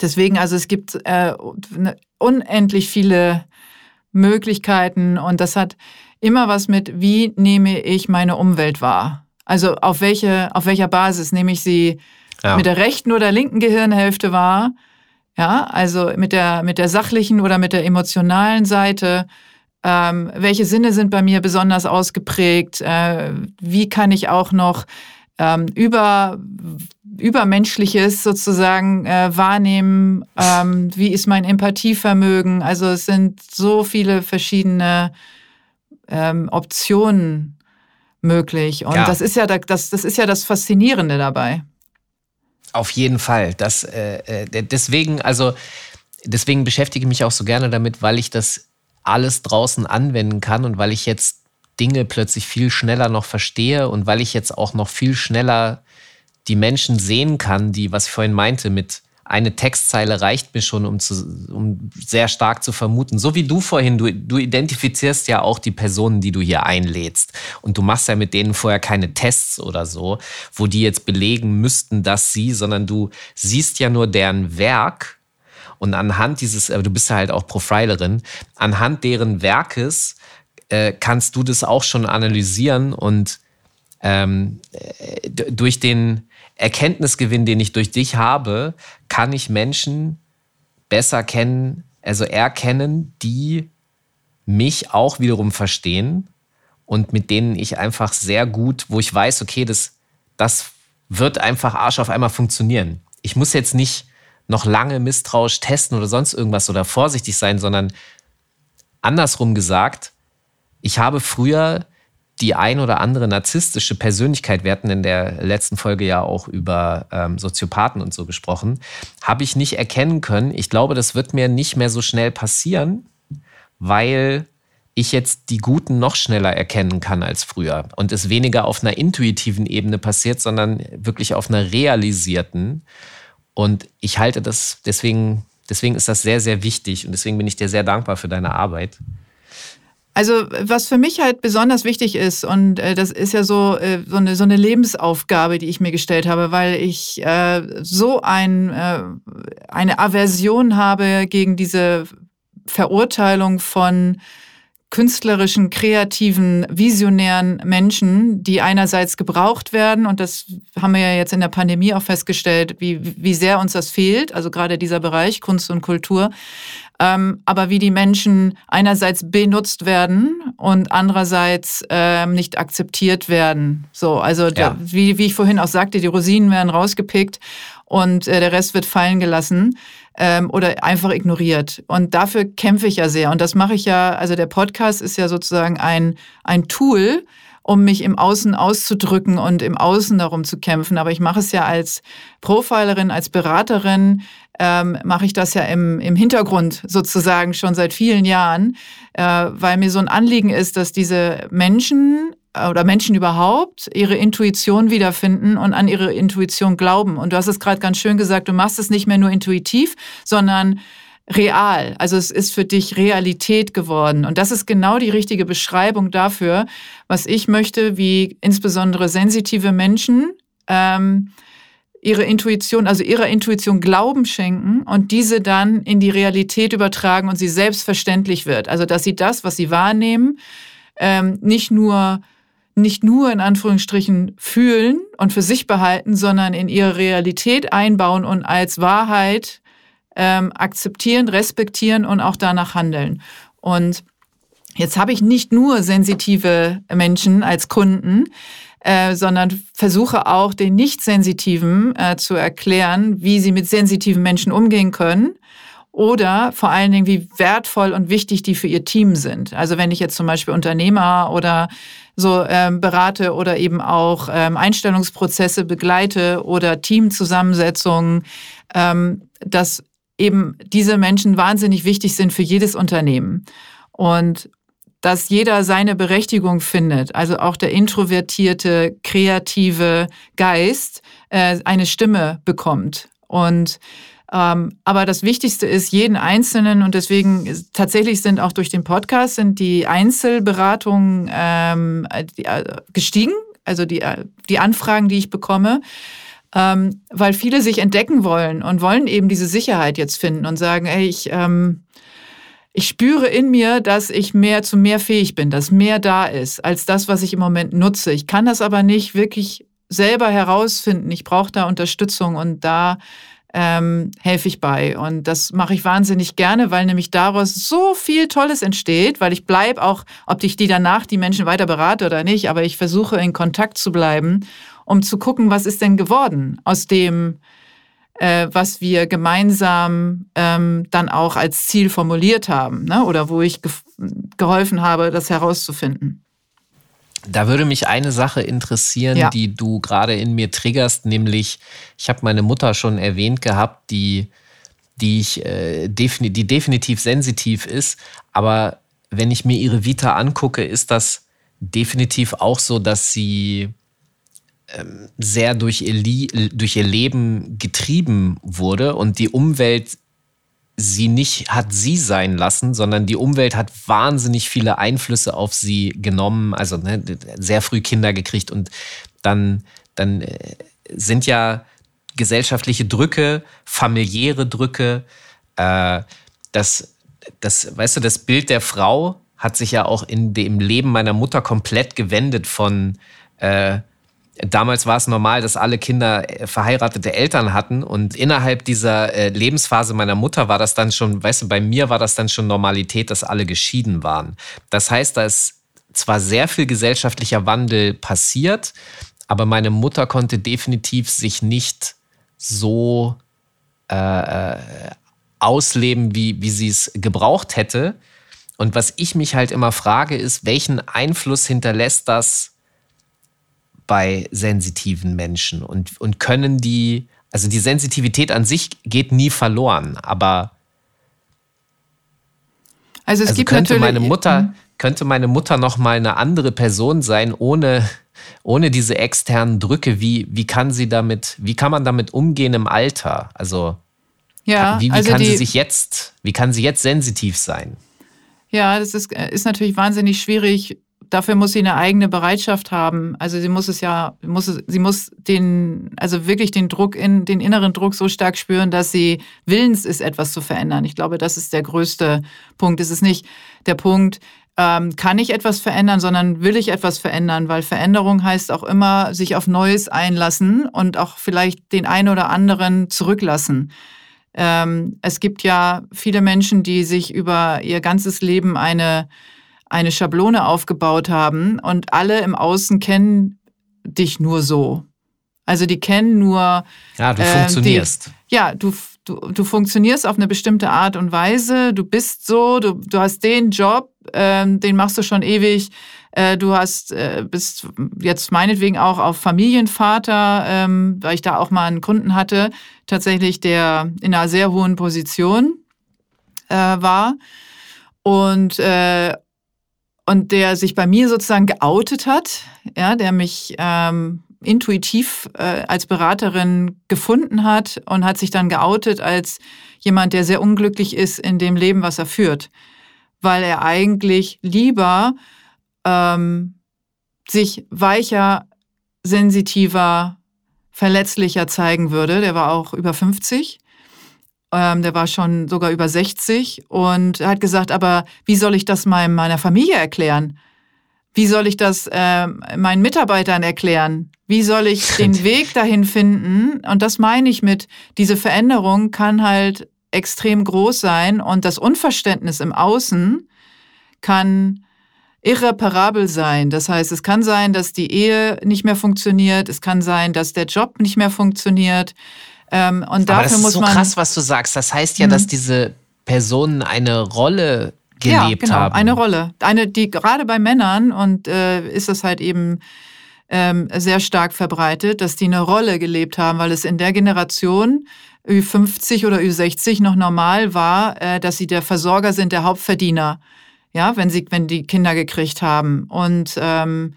deswegen, also es gibt äh, ne, unendlich viele Möglichkeiten und das hat immer was mit, wie nehme ich meine Umwelt wahr? Also auf welche, auf welcher Basis nehme ich sie ja. mit der rechten oder linken Gehirnhälfte wahr? Ja, also mit der, mit der sachlichen oder mit der emotionalen Seite. Ähm, welche Sinne sind bei mir besonders ausgeprägt? Äh, wie kann ich auch noch ähm, über Übermenschliches sozusagen äh, wahrnehmen. Ähm, wie ist mein Empathievermögen? Also es sind so viele verschiedene ähm, Optionen möglich. Und ja. das ist ja das, das ist ja das Faszinierende dabei. Auf jeden Fall. Das, äh, äh, deswegen, also deswegen beschäftige ich mich auch so gerne damit, weil ich das alles draußen anwenden kann und weil ich jetzt Dinge plötzlich viel schneller noch verstehe und weil ich jetzt auch noch viel schneller die Menschen sehen kann, die, was ich vorhin meinte, mit eine Textzeile reicht mir schon, um, zu, um sehr stark zu vermuten. So wie du vorhin, du, du identifizierst ja auch die Personen, die du hier einlädst. Und du machst ja mit denen vorher keine Tests oder so, wo die jetzt belegen müssten, dass sie, sondern du siehst ja nur deren Werk. Und anhand dieses, du bist ja halt auch Profilerin, anhand deren Werkes äh, kannst du das auch schon analysieren und ähm, äh, durch den Erkenntnisgewinn, den ich durch dich habe, kann ich Menschen besser kennen, also erkennen, die mich auch wiederum verstehen und mit denen ich einfach sehr gut, wo ich weiß, okay, das, das wird einfach Arsch auf einmal funktionieren. Ich muss jetzt nicht noch lange misstrauisch testen oder sonst irgendwas oder vorsichtig sein, sondern andersrum gesagt, ich habe früher die ein oder andere narzisstische Persönlichkeit, wir hatten in der letzten Folge ja auch über ähm, Soziopathen und so gesprochen, habe ich nicht erkennen können. Ich glaube, das wird mir nicht mehr so schnell passieren, weil ich jetzt die Guten noch schneller erkennen kann als früher und es weniger auf einer intuitiven Ebene passiert, sondern wirklich auf einer realisierten. Und ich halte das deswegen, deswegen ist das sehr, sehr wichtig und deswegen bin ich dir sehr dankbar für deine Arbeit. Also was für mich halt besonders wichtig ist, und äh, das ist ja so, äh, so, eine, so eine Lebensaufgabe, die ich mir gestellt habe, weil ich äh, so ein, äh, eine Aversion habe gegen diese Verurteilung von künstlerischen, kreativen, visionären Menschen, die einerseits gebraucht werden, und das haben wir ja jetzt in der Pandemie auch festgestellt, wie, wie sehr uns das fehlt, also gerade dieser Bereich Kunst und Kultur, ähm, aber wie die Menschen einerseits benutzt werden und andererseits ähm, nicht akzeptiert werden. So, also ja. da, wie, wie ich vorhin auch sagte, die Rosinen werden rausgepickt und äh, der Rest wird fallen gelassen ähm, oder einfach ignoriert. Und dafür kämpfe ich ja sehr. Und das mache ich ja, also der Podcast ist ja sozusagen ein, ein Tool, um mich im Außen auszudrücken und im Außen darum zu kämpfen. Aber ich mache es ja als Profilerin, als Beraterin, ähm, mache ich das ja im, im Hintergrund sozusagen schon seit vielen Jahren, äh, weil mir so ein Anliegen ist, dass diese Menschen äh, oder Menschen überhaupt ihre Intuition wiederfinden und an ihre Intuition glauben. Und du hast es gerade ganz schön gesagt, du machst es nicht mehr nur intuitiv, sondern real. Also es ist für dich Realität geworden. Und das ist genau die richtige Beschreibung dafür, was ich möchte, wie insbesondere sensitive Menschen ähm, ihre Intuition, also ihrer Intuition Glauben schenken und diese dann in die Realität übertragen und sie selbstverständlich wird. Also dass sie das, was sie wahrnehmen, ähm, nicht nur nicht nur in Anführungsstrichen fühlen und für sich behalten, sondern in ihre Realität einbauen und als Wahrheit ähm, akzeptieren, respektieren und auch danach handeln. Und jetzt habe ich nicht nur sensitive Menschen als Kunden, äh, sondern versuche auch den Nicht-Sensitiven äh, zu erklären, wie sie mit sensitiven Menschen umgehen können oder vor allen Dingen, wie wertvoll und wichtig die für ihr Team sind. Also wenn ich jetzt zum Beispiel Unternehmer oder so ähm, berate oder eben auch ähm, Einstellungsprozesse begleite oder Teamzusammensetzungen, ähm, dass eben diese Menschen wahnsinnig wichtig sind für jedes Unternehmen. Und dass jeder seine Berechtigung findet, also auch der introvertierte, kreative Geist äh, eine Stimme bekommt. Und ähm, aber das Wichtigste ist jeden Einzelnen und deswegen tatsächlich sind auch durch den Podcast sind die Einzelberatungen ähm, äh, gestiegen, also die, äh, die Anfragen, die ich bekomme ähm, weil viele sich entdecken wollen und wollen eben diese Sicherheit jetzt finden und sagen, ey, ich, ähm, ich spüre in mir, dass ich mehr zu mehr fähig bin, dass mehr da ist als das, was ich im Moment nutze. Ich kann das aber nicht wirklich selber herausfinden. Ich brauche da Unterstützung und da ähm, helfe ich bei. Und das mache ich wahnsinnig gerne, weil nämlich daraus so viel Tolles entsteht, weil ich bleibe auch, ob ich die danach die Menschen weiter berate oder nicht, aber ich versuche in Kontakt zu bleiben, um zu gucken, was ist denn geworden aus dem, äh, was wir gemeinsam ähm, dann auch als Ziel formuliert haben ne? oder wo ich ge geholfen habe, das herauszufinden. Da würde mich eine Sache interessieren, ja. die du gerade in mir triggerst, nämlich ich habe meine Mutter schon erwähnt gehabt, die, die, ich, äh, defini die definitiv sensitiv ist, aber wenn ich mir ihre Vita angucke, ist das definitiv auch so, dass sie sehr durch ihr, durch ihr Leben getrieben wurde und die Umwelt sie nicht hat sie sein lassen, sondern die Umwelt hat wahnsinnig viele Einflüsse auf sie genommen, also ne, sehr früh Kinder gekriegt und dann, dann äh, sind ja gesellschaftliche Drücke, familiäre Drücke, äh, das, das, weißt du, das Bild der Frau hat sich ja auch in dem Leben meiner Mutter komplett gewendet von äh, Damals war es normal, dass alle Kinder äh, verheiratete Eltern hatten und innerhalb dieser äh, Lebensphase meiner Mutter war das dann schon, weißt du, bei mir war das dann schon Normalität, dass alle geschieden waren. Das heißt, da ist zwar sehr viel gesellschaftlicher Wandel passiert, aber meine Mutter konnte definitiv sich nicht so äh, äh ausleben, wie, wie sie es gebraucht hätte. Und was ich mich halt immer frage, ist, welchen Einfluss hinterlässt das bei sensitiven Menschen und, und können die, also die Sensitivität an sich geht nie verloren, aber also es also gibt könnte meine Mutter hm. könnte meine Mutter noch mal eine andere Person sein ohne ohne diese externen Drücke. Wie wie kann sie damit wie kann man damit umgehen im Alter? Also ja, wie, wie also kann die, sie sich jetzt wie kann sie jetzt sensitiv sein? Ja, das ist, ist natürlich wahnsinnig schwierig, dafür muss sie eine eigene Bereitschaft haben. Also sie muss es ja, muss es, sie muss den, also wirklich den Druck in, den inneren Druck so stark spüren, dass sie willens ist, etwas zu verändern. Ich glaube, das ist der größte Punkt. Es ist nicht der Punkt, ähm, kann ich etwas verändern, sondern will ich etwas verändern, weil Veränderung heißt auch immer sich auf Neues einlassen und auch vielleicht den einen oder anderen zurücklassen. Ähm, es gibt ja viele Menschen, die sich über ihr ganzes Leben eine eine Schablone aufgebaut haben und alle im Außen kennen dich nur so. Also die kennen nur. Ja, du äh, funktionierst. Die, ja, du, du, du funktionierst auf eine bestimmte Art und Weise. Du bist so, du, du hast den Job, ähm, den machst du schon ewig. Äh, du hast, äh, bist jetzt meinetwegen auch auf Familienvater, ähm, weil ich da auch mal einen Kunden hatte, tatsächlich, der in einer sehr hohen Position äh, war. Und, äh, und der sich bei mir sozusagen geoutet hat, ja, der mich ähm, intuitiv äh, als Beraterin gefunden hat und hat sich dann geoutet als jemand, der sehr unglücklich ist in dem Leben, was er führt, weil er eigentlich lieber ähm, sich weicher, sensitiver, verletzlicher zeigen würde. Der war auch über 50 ähm, der war schon sogar über 60 und hat gesagt, aber wie soll ich das meiner Familie erklären? Wie soll ich das äh, meinen Mitarbeitern erklären? Wie soll ich [laughs] den Weg dahin finden? Und das meine ich mit, diese Veränderung kann halt extrem groß sein und das Unverständnis im Außen kann irreparabel sein. Das heißt, es kann sein, dass die Ehe nicht mehr funktioniert, es kann sein, dass der Job nicht mehr funktioniert, ähm, und dafür Aber das ist muss so krass, was du sagst. Das heißt ja, dass mhm. diese Personen eine Rolle gelebt ja, genau, haben. Eine Rolle. Eine, die gerade bei Männern und äh, ist das halt eben ähm, sehr stark verbreitet, dass die eine Rolle gelebt haben, weil es in der Generation Ü50 oder Ü60 noch normal war, äh, dass sie der Versorger sind, der Hauptverdiener. Ja, wenn sie, wenn die Kinder gekriegt haben. Und ähm,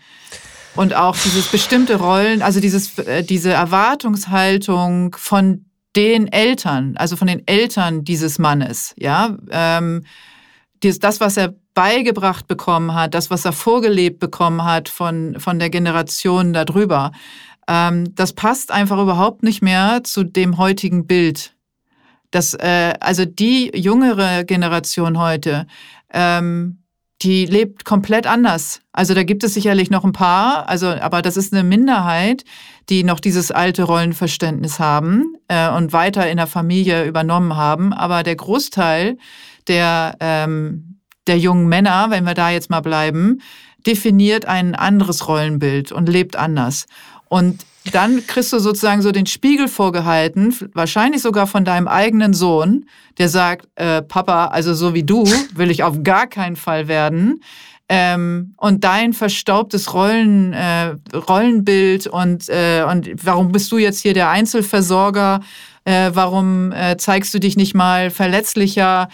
und auch dieses bestimmte Rollen, also dieses, äh, diese Erwartungshaltung von den Eltern, also von den Eltern dieses Mannes, ja, ähm, das, was er beigebracht bekommen hat, das, was er vorgelebt bekommen hat von, von der Generation darüber, ähm, das passt einfach überhaupt nicht mehr zu dem heutigen Bild. Das, äh, also die jüngere Generation heute, ähm, die lebt komplett anders. Also da gibt es sicherlich noch ein paar, also aber das ist eine Minderheit, die noch dieses alte Rollenverständnis haben äh, und weiter in der Familie übernommen haben. Aber der Großteil der ähm, der jungen Männer, wenn wir da jetzt mal bleiben, definiert ein anderes Rollenbild und lebt anders. Und dann kriegst du sozusagen so den Spiegel vorgehalten, wahrscheinlich sogar von deinem eigenen Sohn, der sagt, äh, Papa, also so wie du [laughs] will ich auf gar keinen Fall werden. Ähm, und dein verstaubtes Rollen, äh, Rollenbild und, äh, und warum bist du jetzt hier der Einzelversorger? Äh, warum äh, zeigst du dich nicht mal verletzlicher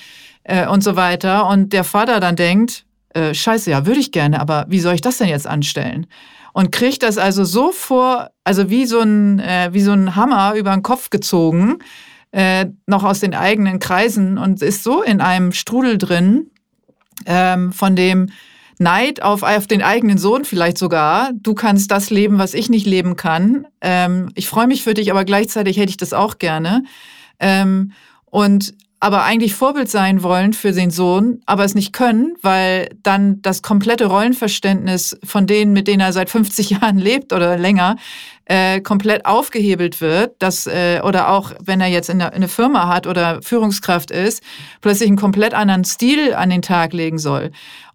äh, und so weiter? Und der Vater dann denkt, scheiße, ja, würde ich gerne, aber wie soll ich das denn jetzt anstellen? Und kriegt das also so vor, also wie so ein, äh, wie so ein Hammer über den Kopf gezogen, äh, noch aus den eigenen Kreisen und ist so in einem Strudel drin, ähm, von dem Neid auf, auf den eigenen Sohn vielleicht sogar. Du kannst das leben, was ich nicht leben kann. Ähm, ich freue mich für dich, aber gleichzeitig hätte ich das auch gerne. Ähm, und aber eigentlich Vorbild sein wollen für den Sohn, aber es nicht können, weil dann das komplette Rollenverständnis von denen, mit denen er seit 50 [laughs] Jahren lebt oder länger, äh, komplett aufgehebelt wird, dass, äh, oder auch wenn er jetzt in eine, in eine Firma hat oder Führungskraft ist, plötzlich einen komplett anderen Stil an den Tag legen soll.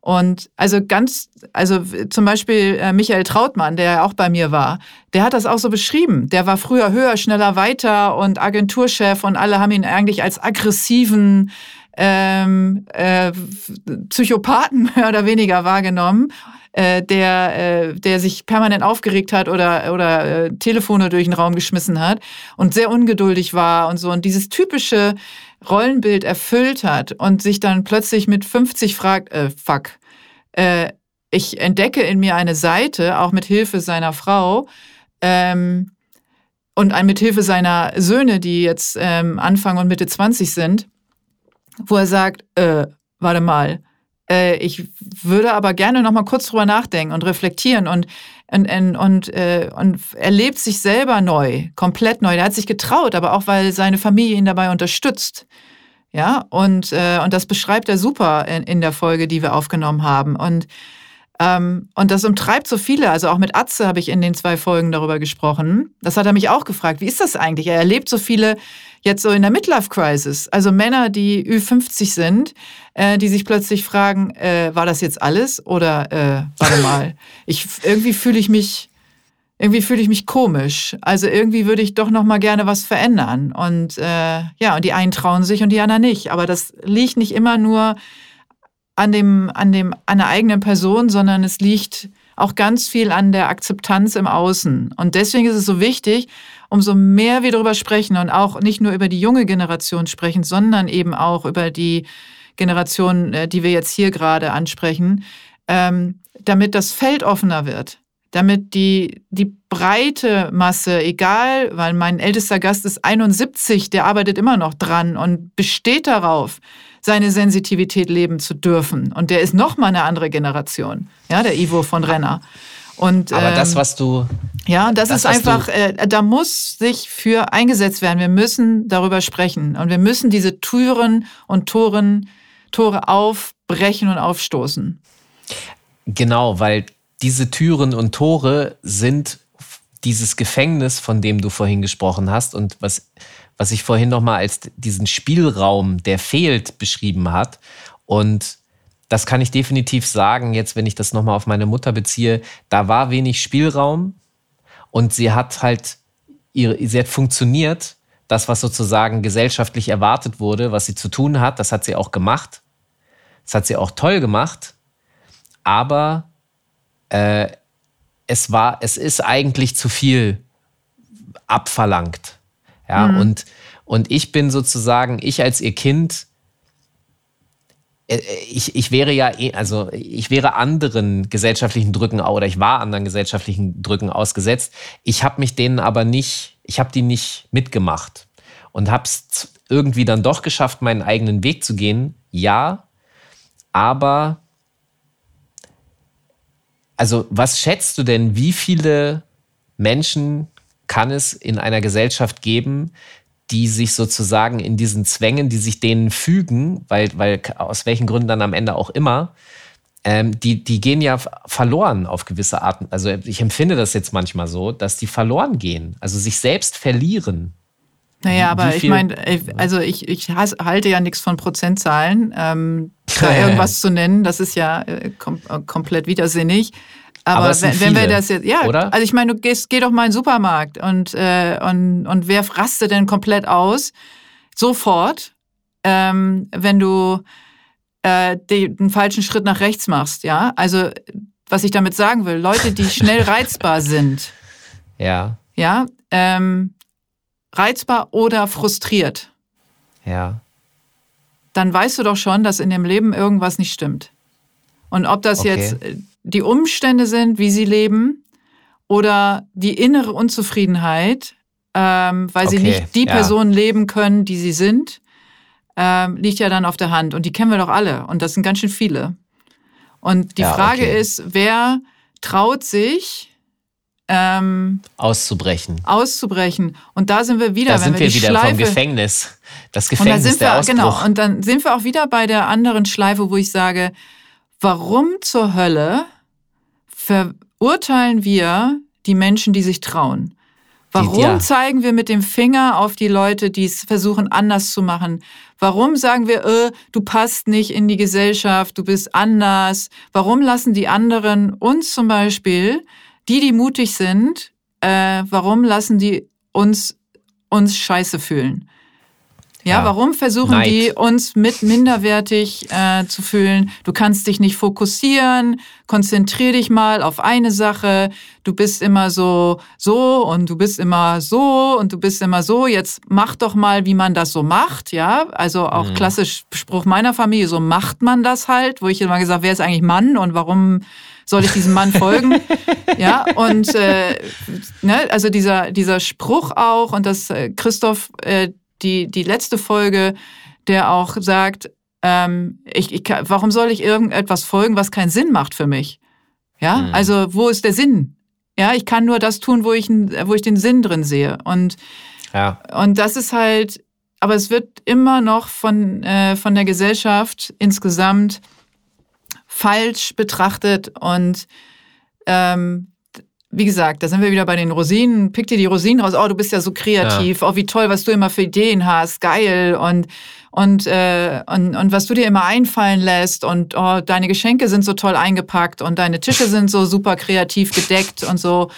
Und also ganz, also zum Beispiel äh, Michael Trautmann, der ja auch bei mir war, der hat das auch so beschrieben. Der war früher höher, schneller, weiter und Agenturchef und alle haben ihn eigentlich als aggressiven ähm, äh, Psychopathen [laughs] mehr oder weniger wahrgenommen, äh, der, äh, der sich permanent aufgeregt hat oder, oder äh, Telefone durch den Raum geschmissen hat und sehr ungeduldig war und so. Und dieses typische Rollenbild erfüllt hat und sich dann plötzlich mit 50 fragt, äh, fuck, äh, ich entdecke in mir eine Seite, auch mit Hilfe seiner Frau ähm, und mit Hilfe seiner Söhne, die jetzt ähm, Anfang und Mitte 20 sind, wo er sagt, äh, warte mal, äh, ich würde aber gerne noch mal kurz drüber nachdenken und reflektieren und und, und, und, äh, und erlebt sich selber neu, komplett neu. Er hat sich getraut, aber auch weil seine Familie ihn dabei unterstützt. Ja, und, äh, und das beschreibt er super in, in der Folge, die wir aufgenommen haben. Und, ähm, und das umtreibt so viele. Also auch mit Atze habe ich in den zwei Folgen darüber gesprochen. Das hat er mich auch gefragt. Wie ist das eigentlich? Er erlebt so viele jetzt so in der Midlife-Crisis. Also Männer, die Ü50 sind, äh, die sich plötzlich fragen, äh, war das jetzt alles? Oder äh, warte mal, [laughs] ich, irgendwie fühle ich mich, irgendwie fühle ich mich komisch. Also irgendwie würde ich doch noch mal gerne was verändern. Und äh, ja, und die einen trauen sich und die anderen nicht. Aber das liegt nicht immer nur an dem, an dem, an der eigenen Person, sondern es liegt auch ganz viel an der Akzeptanz im Außen. Und deswegen ist es so wichtig, umso mehr wir darüber sprechen und auch nicht nur über die junge Generation sprechen, sondern eben auch über die Generation, äh, die wir jetzt hier gerade ansprechen, ähm, damit das Feld offener wird, damit die, die breite Masse, egal, weil mein ältester Gast ist 71, der arbeitet immer noch dran und besteht darauf, seine Sensitivität leben zu dürfen. Und der ist noch mal eine andere Generation, ja, der Ivo von Renner. Und, Aber das, ähm, was du. Ja, das, das ist einfach, äh, da muss sich für eingesetzt werden. Wir müssen darüber sprechen. Und wir müssen diese Türen und Toren, Tore aufbrechen und aufstoßen. Genau, weil diese Türen und Tore sind dieses Gefängnis, von dem du vorhin gesprochen hast und was, was ich vorhin nochmal als diesen Spielraum, der fehlt, beschrieben hat. Und das kann ich definitiv sagen, jetzt wenn ich das nochmal auf meine Mutter beziehe, da war wenig Spielraum und sie hat halt, ihre, sie hat funktioniert, das, was sozusagen gesellschaftlich erwartet wurde, was sie zu tun hat, das hat sie auch gemacht. Das hat sie auch toll gemacht, aber äh, es war, es ist eigentlich zu viel abverlangt. Ja, mhm. und, und ich bin sozusagen, ich als ihr Kind, ich, ich wäre ja, eh, also ich wäre anderen gesellschaftlichen Drücken oder ich war anderen gesellschaftlichen Drücken ausgesetzt. Ich habe mich denen aber nicht, ich habe die nicht mitgemacht und habe es irgendwie dann doch geschafft, meinen eigenen Weg zu gehen. Ja, aber also was schätzt du denn, wie viele Menschen kann es in einer Gesellschaft geben, die sich sozusagen in diesen Zwängen, die sich denen fügen, weil, weil aus welchen Gründen dann am Ende auch immer, ähm, die, die gehen ja verloren auf gewisse Arten. Also ich empfinde das jetzt manchmal so, dass die verloren gehen, also sich selbst verlieren. Naja, aber ich meine, also ich, ich halte ja nichts von Prozentzahlen. Ähm, da [laughs] irgendwas zu nennen, das ist ja äh, kom äh, komplett widersinnig. Aber, aber wenn, wenn, wir das jetzt, ja, oder? also ich meine, du gehst, geh doch mal in den Supermarkt und, äh, und, und wer rastet denn komplett aus? Sofort, ähm, wenn du äh, den falschen Schritt nach rechts machst, ja. Also was ich damit sagen will, Leute, die schnell [laughs] reizbar sind, ja, ja, ähm, reizbar oder frustriert, ja, dann weißt du doch schon, dass in dem Leben irgendwas nicht stimmt. Und ob das okay. jetzt äh, die Umstände sind, wie sie leben, oder die innere Unzufriedenheit, ähm, weil okay. sie nicht die ja. Personen leben können, die sie sind, ähm, liegt ja dann auf der Hand. Und die kennen wir doch alle. Und das sind ganz schön viele. Und die ja, Frage okay. ist, wer traut sich, ähm, auszubrechen. Auszubrechen. Und da sind wir wieder, da wenn sind wir, wir wieder Schleife, vom Gefängnis. Das Gefängnis und der wir, Ausbruch. Genau. Und dann sind wir auch wieder bei der anderen Schleife, wo ich sage, warum zur Hölle verurteilen wir die Menschen, die sich trauen? Warum ja. zeigen wir mit dem Finger auf die Leute, die es versuchen anders zu machen? Warum sagen wir, äh, du passt nicht in die Gesellschaft, du bist anders? Warum lassen die anderen uns zum Beispiel, die, die mutig sind, äh, warum lassen die uns uns scheiße fühlen? Ja, ja, warum versuchen Neid. die uns mit minderwertig äh, zu fühlen? Du kannst dich nicht fokussieren, konzentrier dich mal auf eine Sache. Du bist immer so, so und du bist immer so und du bist immer so. Jetzt mach doch mal, wie man das so macht. Ja, also auch mhm. klassisch Spruch meiner Familie, so macht man das halt, wo ich immer gesagt, wer ist eigentlich Mann und warum soll ich diesem Mann folgen? [laughs] ja, und äh, ne, also dieser, dieser Spruch auch und dass äh, Christoph äh, die, die letzte Folge, der auch sagt, ähm, ich, ich, warum soll ich irgendetwas folgen, was keinen Sinn macht für mich? Ja, mhm. also wo ist der Sinn? Ja, ich kann nur das tun, wo ich, wo ich den Sinn drin sehe. Und, ja. und das ist halt, aber es wird immer noch von, äh, von der Gesellschaft insgesamt falsch betrachtet und ähm, wie gesagt, da sind wir wieder bei den Rosinen. Pick dir die Rosinen raus. Oh, du bist ja so kreativ. Ja. Oh, wie toll, was du immer für Ideen hast. Geil. Und, und, äh, und, und was du dir immer einfallen lässt. Und oh, deine Geschenke sind so toll eingepackt. Und deine Tische [laughs] sind so super kreativ gedeckt und so.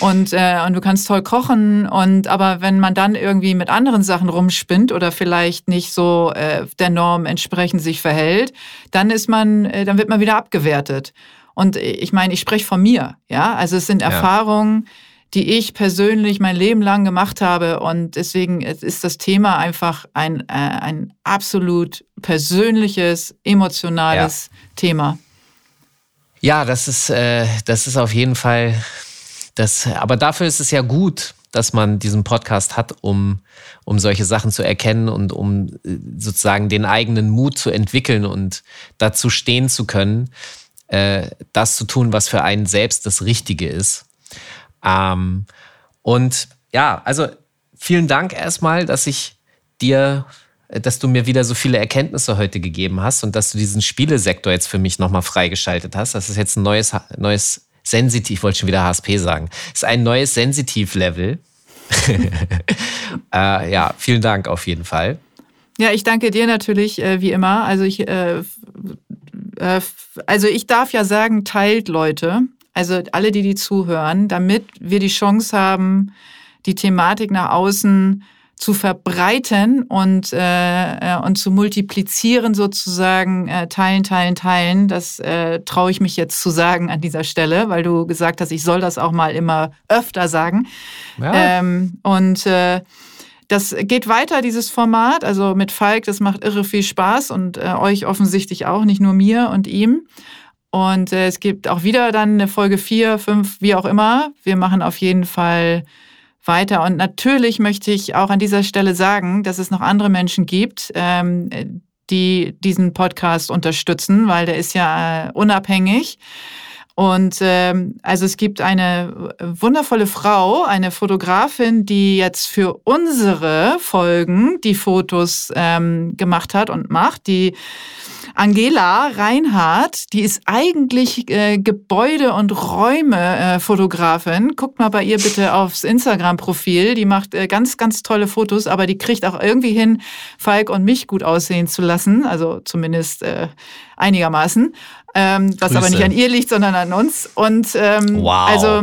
Und, äh, und du kannst toll kochen. Und aber wenn man dann irgendwie mit anderen Sachen rumspinnt oder vielleicht nicht so äh, der Norm entsprechend sich verhält, dann ist man, äh, dann wird man wieder abgewertet. Und ich meine, ich spreche von mir, ja. Also es sind ja. Erfahrungen, die ich persönlich mein Leben lang gemacht habe. Und deswegen ist das Thema einfach ein, äh, ein absolut persönliches, emotionales ja. Thema. Ja, das ist, äh, das ist auf jeden Fall das, aber dafür ist es ja gut, dass man diesen Podcast hat, um, um solche Sachen zu erkennen und um äh, sozusagen den eigenen Mut zu entwickeln und dazu stehen zu können äh, das zu tun, was für einen selbst das Richtige ist. Ähm, und ja, also vielen Dank erstmal, dass ich dir, dass du mir wieder so viele Erkenntnisse heute gegeben hast und dass du diesen Spielesektor jetzt für mich nochmal freigeschaltet hast. Das ist jetzt ein neues, neues Sensitiv, ich wollte schon wieder HSP sagen. Das ist ein neues Sensitiv-Level. [laughs] äh, ja, vielen Dank auf jeden Fall. Ja, ich danke dir natürlich, äh, wie immer. Also ich äh, äh, also ich darf ja sagen, teilt Leute, also alle, die die zuhören, damit wir die Chance haben, die Thematik nach außen zu verbreiten und, äh, äh, und zu multiplizieren sozusagen, äh, teilen, teilen, teilen. Das äh, traue ich mich jetzt zu sagen an dieser Stelle, weil du gesagt hast, ich soll das auch mal immer öfter sagen. Ja. Ähm, und äh, das geht weiter, dieses Format. Also mit Falk, das macht irre viel Spaß und äh, euch offensichtlich auch, nicht nur mir und ihm. Und äh, es gibt auch wieder dann eine Folge 4, 5, wie auch immer. Wir machen auf jeden Fall weiter. Und natürlich möchte ich auch an dieser Stelle sagen, dass es noch andere Menschen gibt, ähm, die diesen Podcast unterstützen, weil der ist ja äh, unabhängig. Und ähm, also es gibt eine wundervolle Frau, eine Fotografin, die jetzt für unsere Folgen die Fotos ähm, gemacht hat und macht, die Angela Reinhardt, die ist eigentlich äh, Gebäude- und Räume-Fotografin. Äh, Guckt mal bei ihr bitte aufs Instagram-Profil. Die macht äh, ganz, ganz tolle Fotos, aber die kriegt auch irgendwie hin, Falk und mich gut aussehen zu lassen. Also zumindest äh, einigermaßen. Ähm, was aber nicht an ihr liegt, sondern an uns. Und ähm, wow. also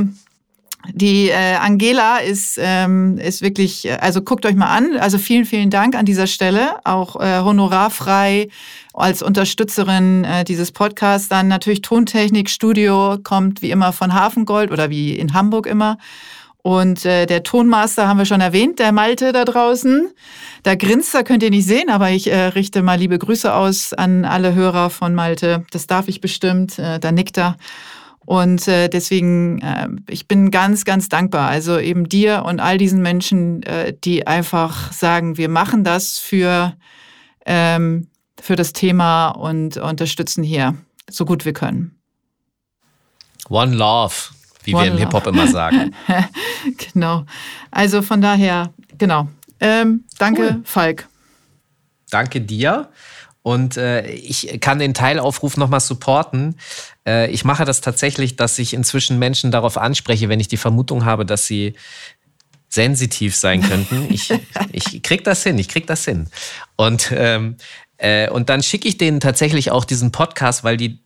die äh, Angela ist, ähm, ist wirklich, also guckt euch mal an. Also vielen, vielen Dank an dieser Stelle, auch äh, honorarfrei als Unterstützerin äh, dieses Podcasts. Dann natürlich Tontechnik, Studio kommt wie immer von Hafengold oder wie in Hamburg immer. Und äh, der Tonmaster haben wir schon erwähnt, der Malte da draußen. Da grinst er, könnt ihr nicht sehen, aber ich äh, richte mal liebe Grüße aus an alle Hörer von Malte. Das darf ich bestimmt, äh, da nickt er. Und äh, deswegen, äh, ich bin ganz, ganz dankbar. Also eben dir und all diesen Menschen, äh, die einfach sagen, wir machen das für, ähm, für das Thema und unterstützen hier so gut wir können. One Love, wie One wir im Hip-Hop immer sagen. [laughs] genau. Also von daher, genau. Ähm, danke, cool. Falk. Danke dir. Und äh, ich kann den Teilaufruf nochmal supporten. Äh, ich mache das tatsächlich, dass ich inzwischen Menschen darauf anspreche, wenn ich die Vermutung habe, dass sie sensitiv sein könnten. [laughs] Ich, ich krieg das hin, ich krieg das hin. Und, ähm, äh, und dann schicke ich denen tatsächlich auch diesen Podcast, weil die,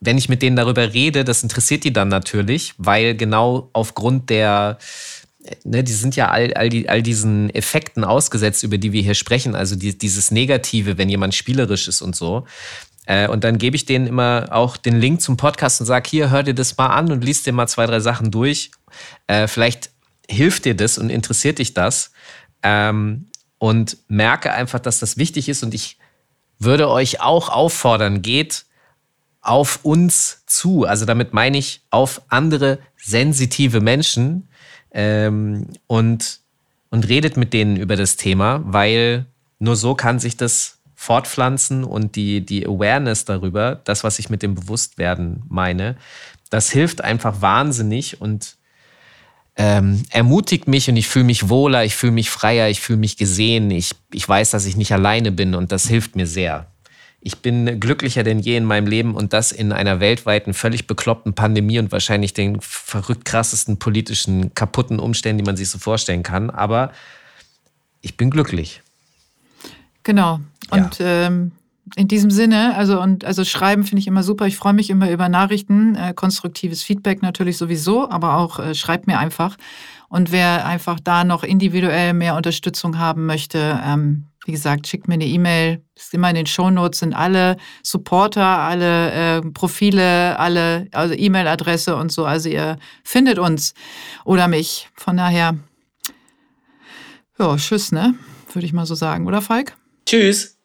wenn ich mit denen darüber rede, das interessiert die dann natürlich, weil genau aufgrund der ne, die sind ja all, all, die, all diesen Effekten ausgesetzt, über die wir hier sprechen. Also die, dieses Negative, wenn jemand spielerisch ist und so. Äh, und dann gebe ich denen immer auch den Link zum Podcast und sage, hier, hör dir das mal an und liest dir mal zwei, drei Sachen durch. Äh, vielleicht hilft dir das und interessiert dich das. Ähm, und merke einfach, dass das wichtig ist. Und ich würde euch auch auffordern, geht auf uns zu. Also damit meine ich auf andere sensitive Menschen, ähm, und, und redet mit denen über das Thema, weil nur so kann sich das fortpflanzen und die, die Awareness darüber, das, was ich mit dem Bewusstwerden meine, das hilft einfach wahnsinnig und ähm, ermutigt mich und ich fühle mich wohler, ich fühle mich freier, ich fühle mich gesehen, ich, ich weiß, dass ich nicht alleine bin und das hilft mir sehr ich bin glücklicher denn je in meinem Leben und das in einer weltweiten, völlig bekloppten Pandemie und wahrscheinlich den verrückt krassesten politischen, kaputten Umständen, die man sich so vorstellen kann. Aber ich bin glücklich. Genau. Und ja. ähm, in diesem Sinne, also und also schreiben finde ich immer super. Ich freue mich immer über Nachrichten, äh, konstruktives Feedback natürlich sowieso, aber auch äh, schreibt mir einfach. Und wer einfach da noch individuell mehr Unterstützung haben möchte, ähm, wie gesagt, schickt mir eine E-Mail. Ist immer in den Shownotes sind alle Supporter, alle äh, Profile, alle, also E-Mail-Adresse und so. Also ihr findet uns oder mich. Von daher, ja, tschüss, ne? Würde ich mal so sagen, oder Falk? Tschüss.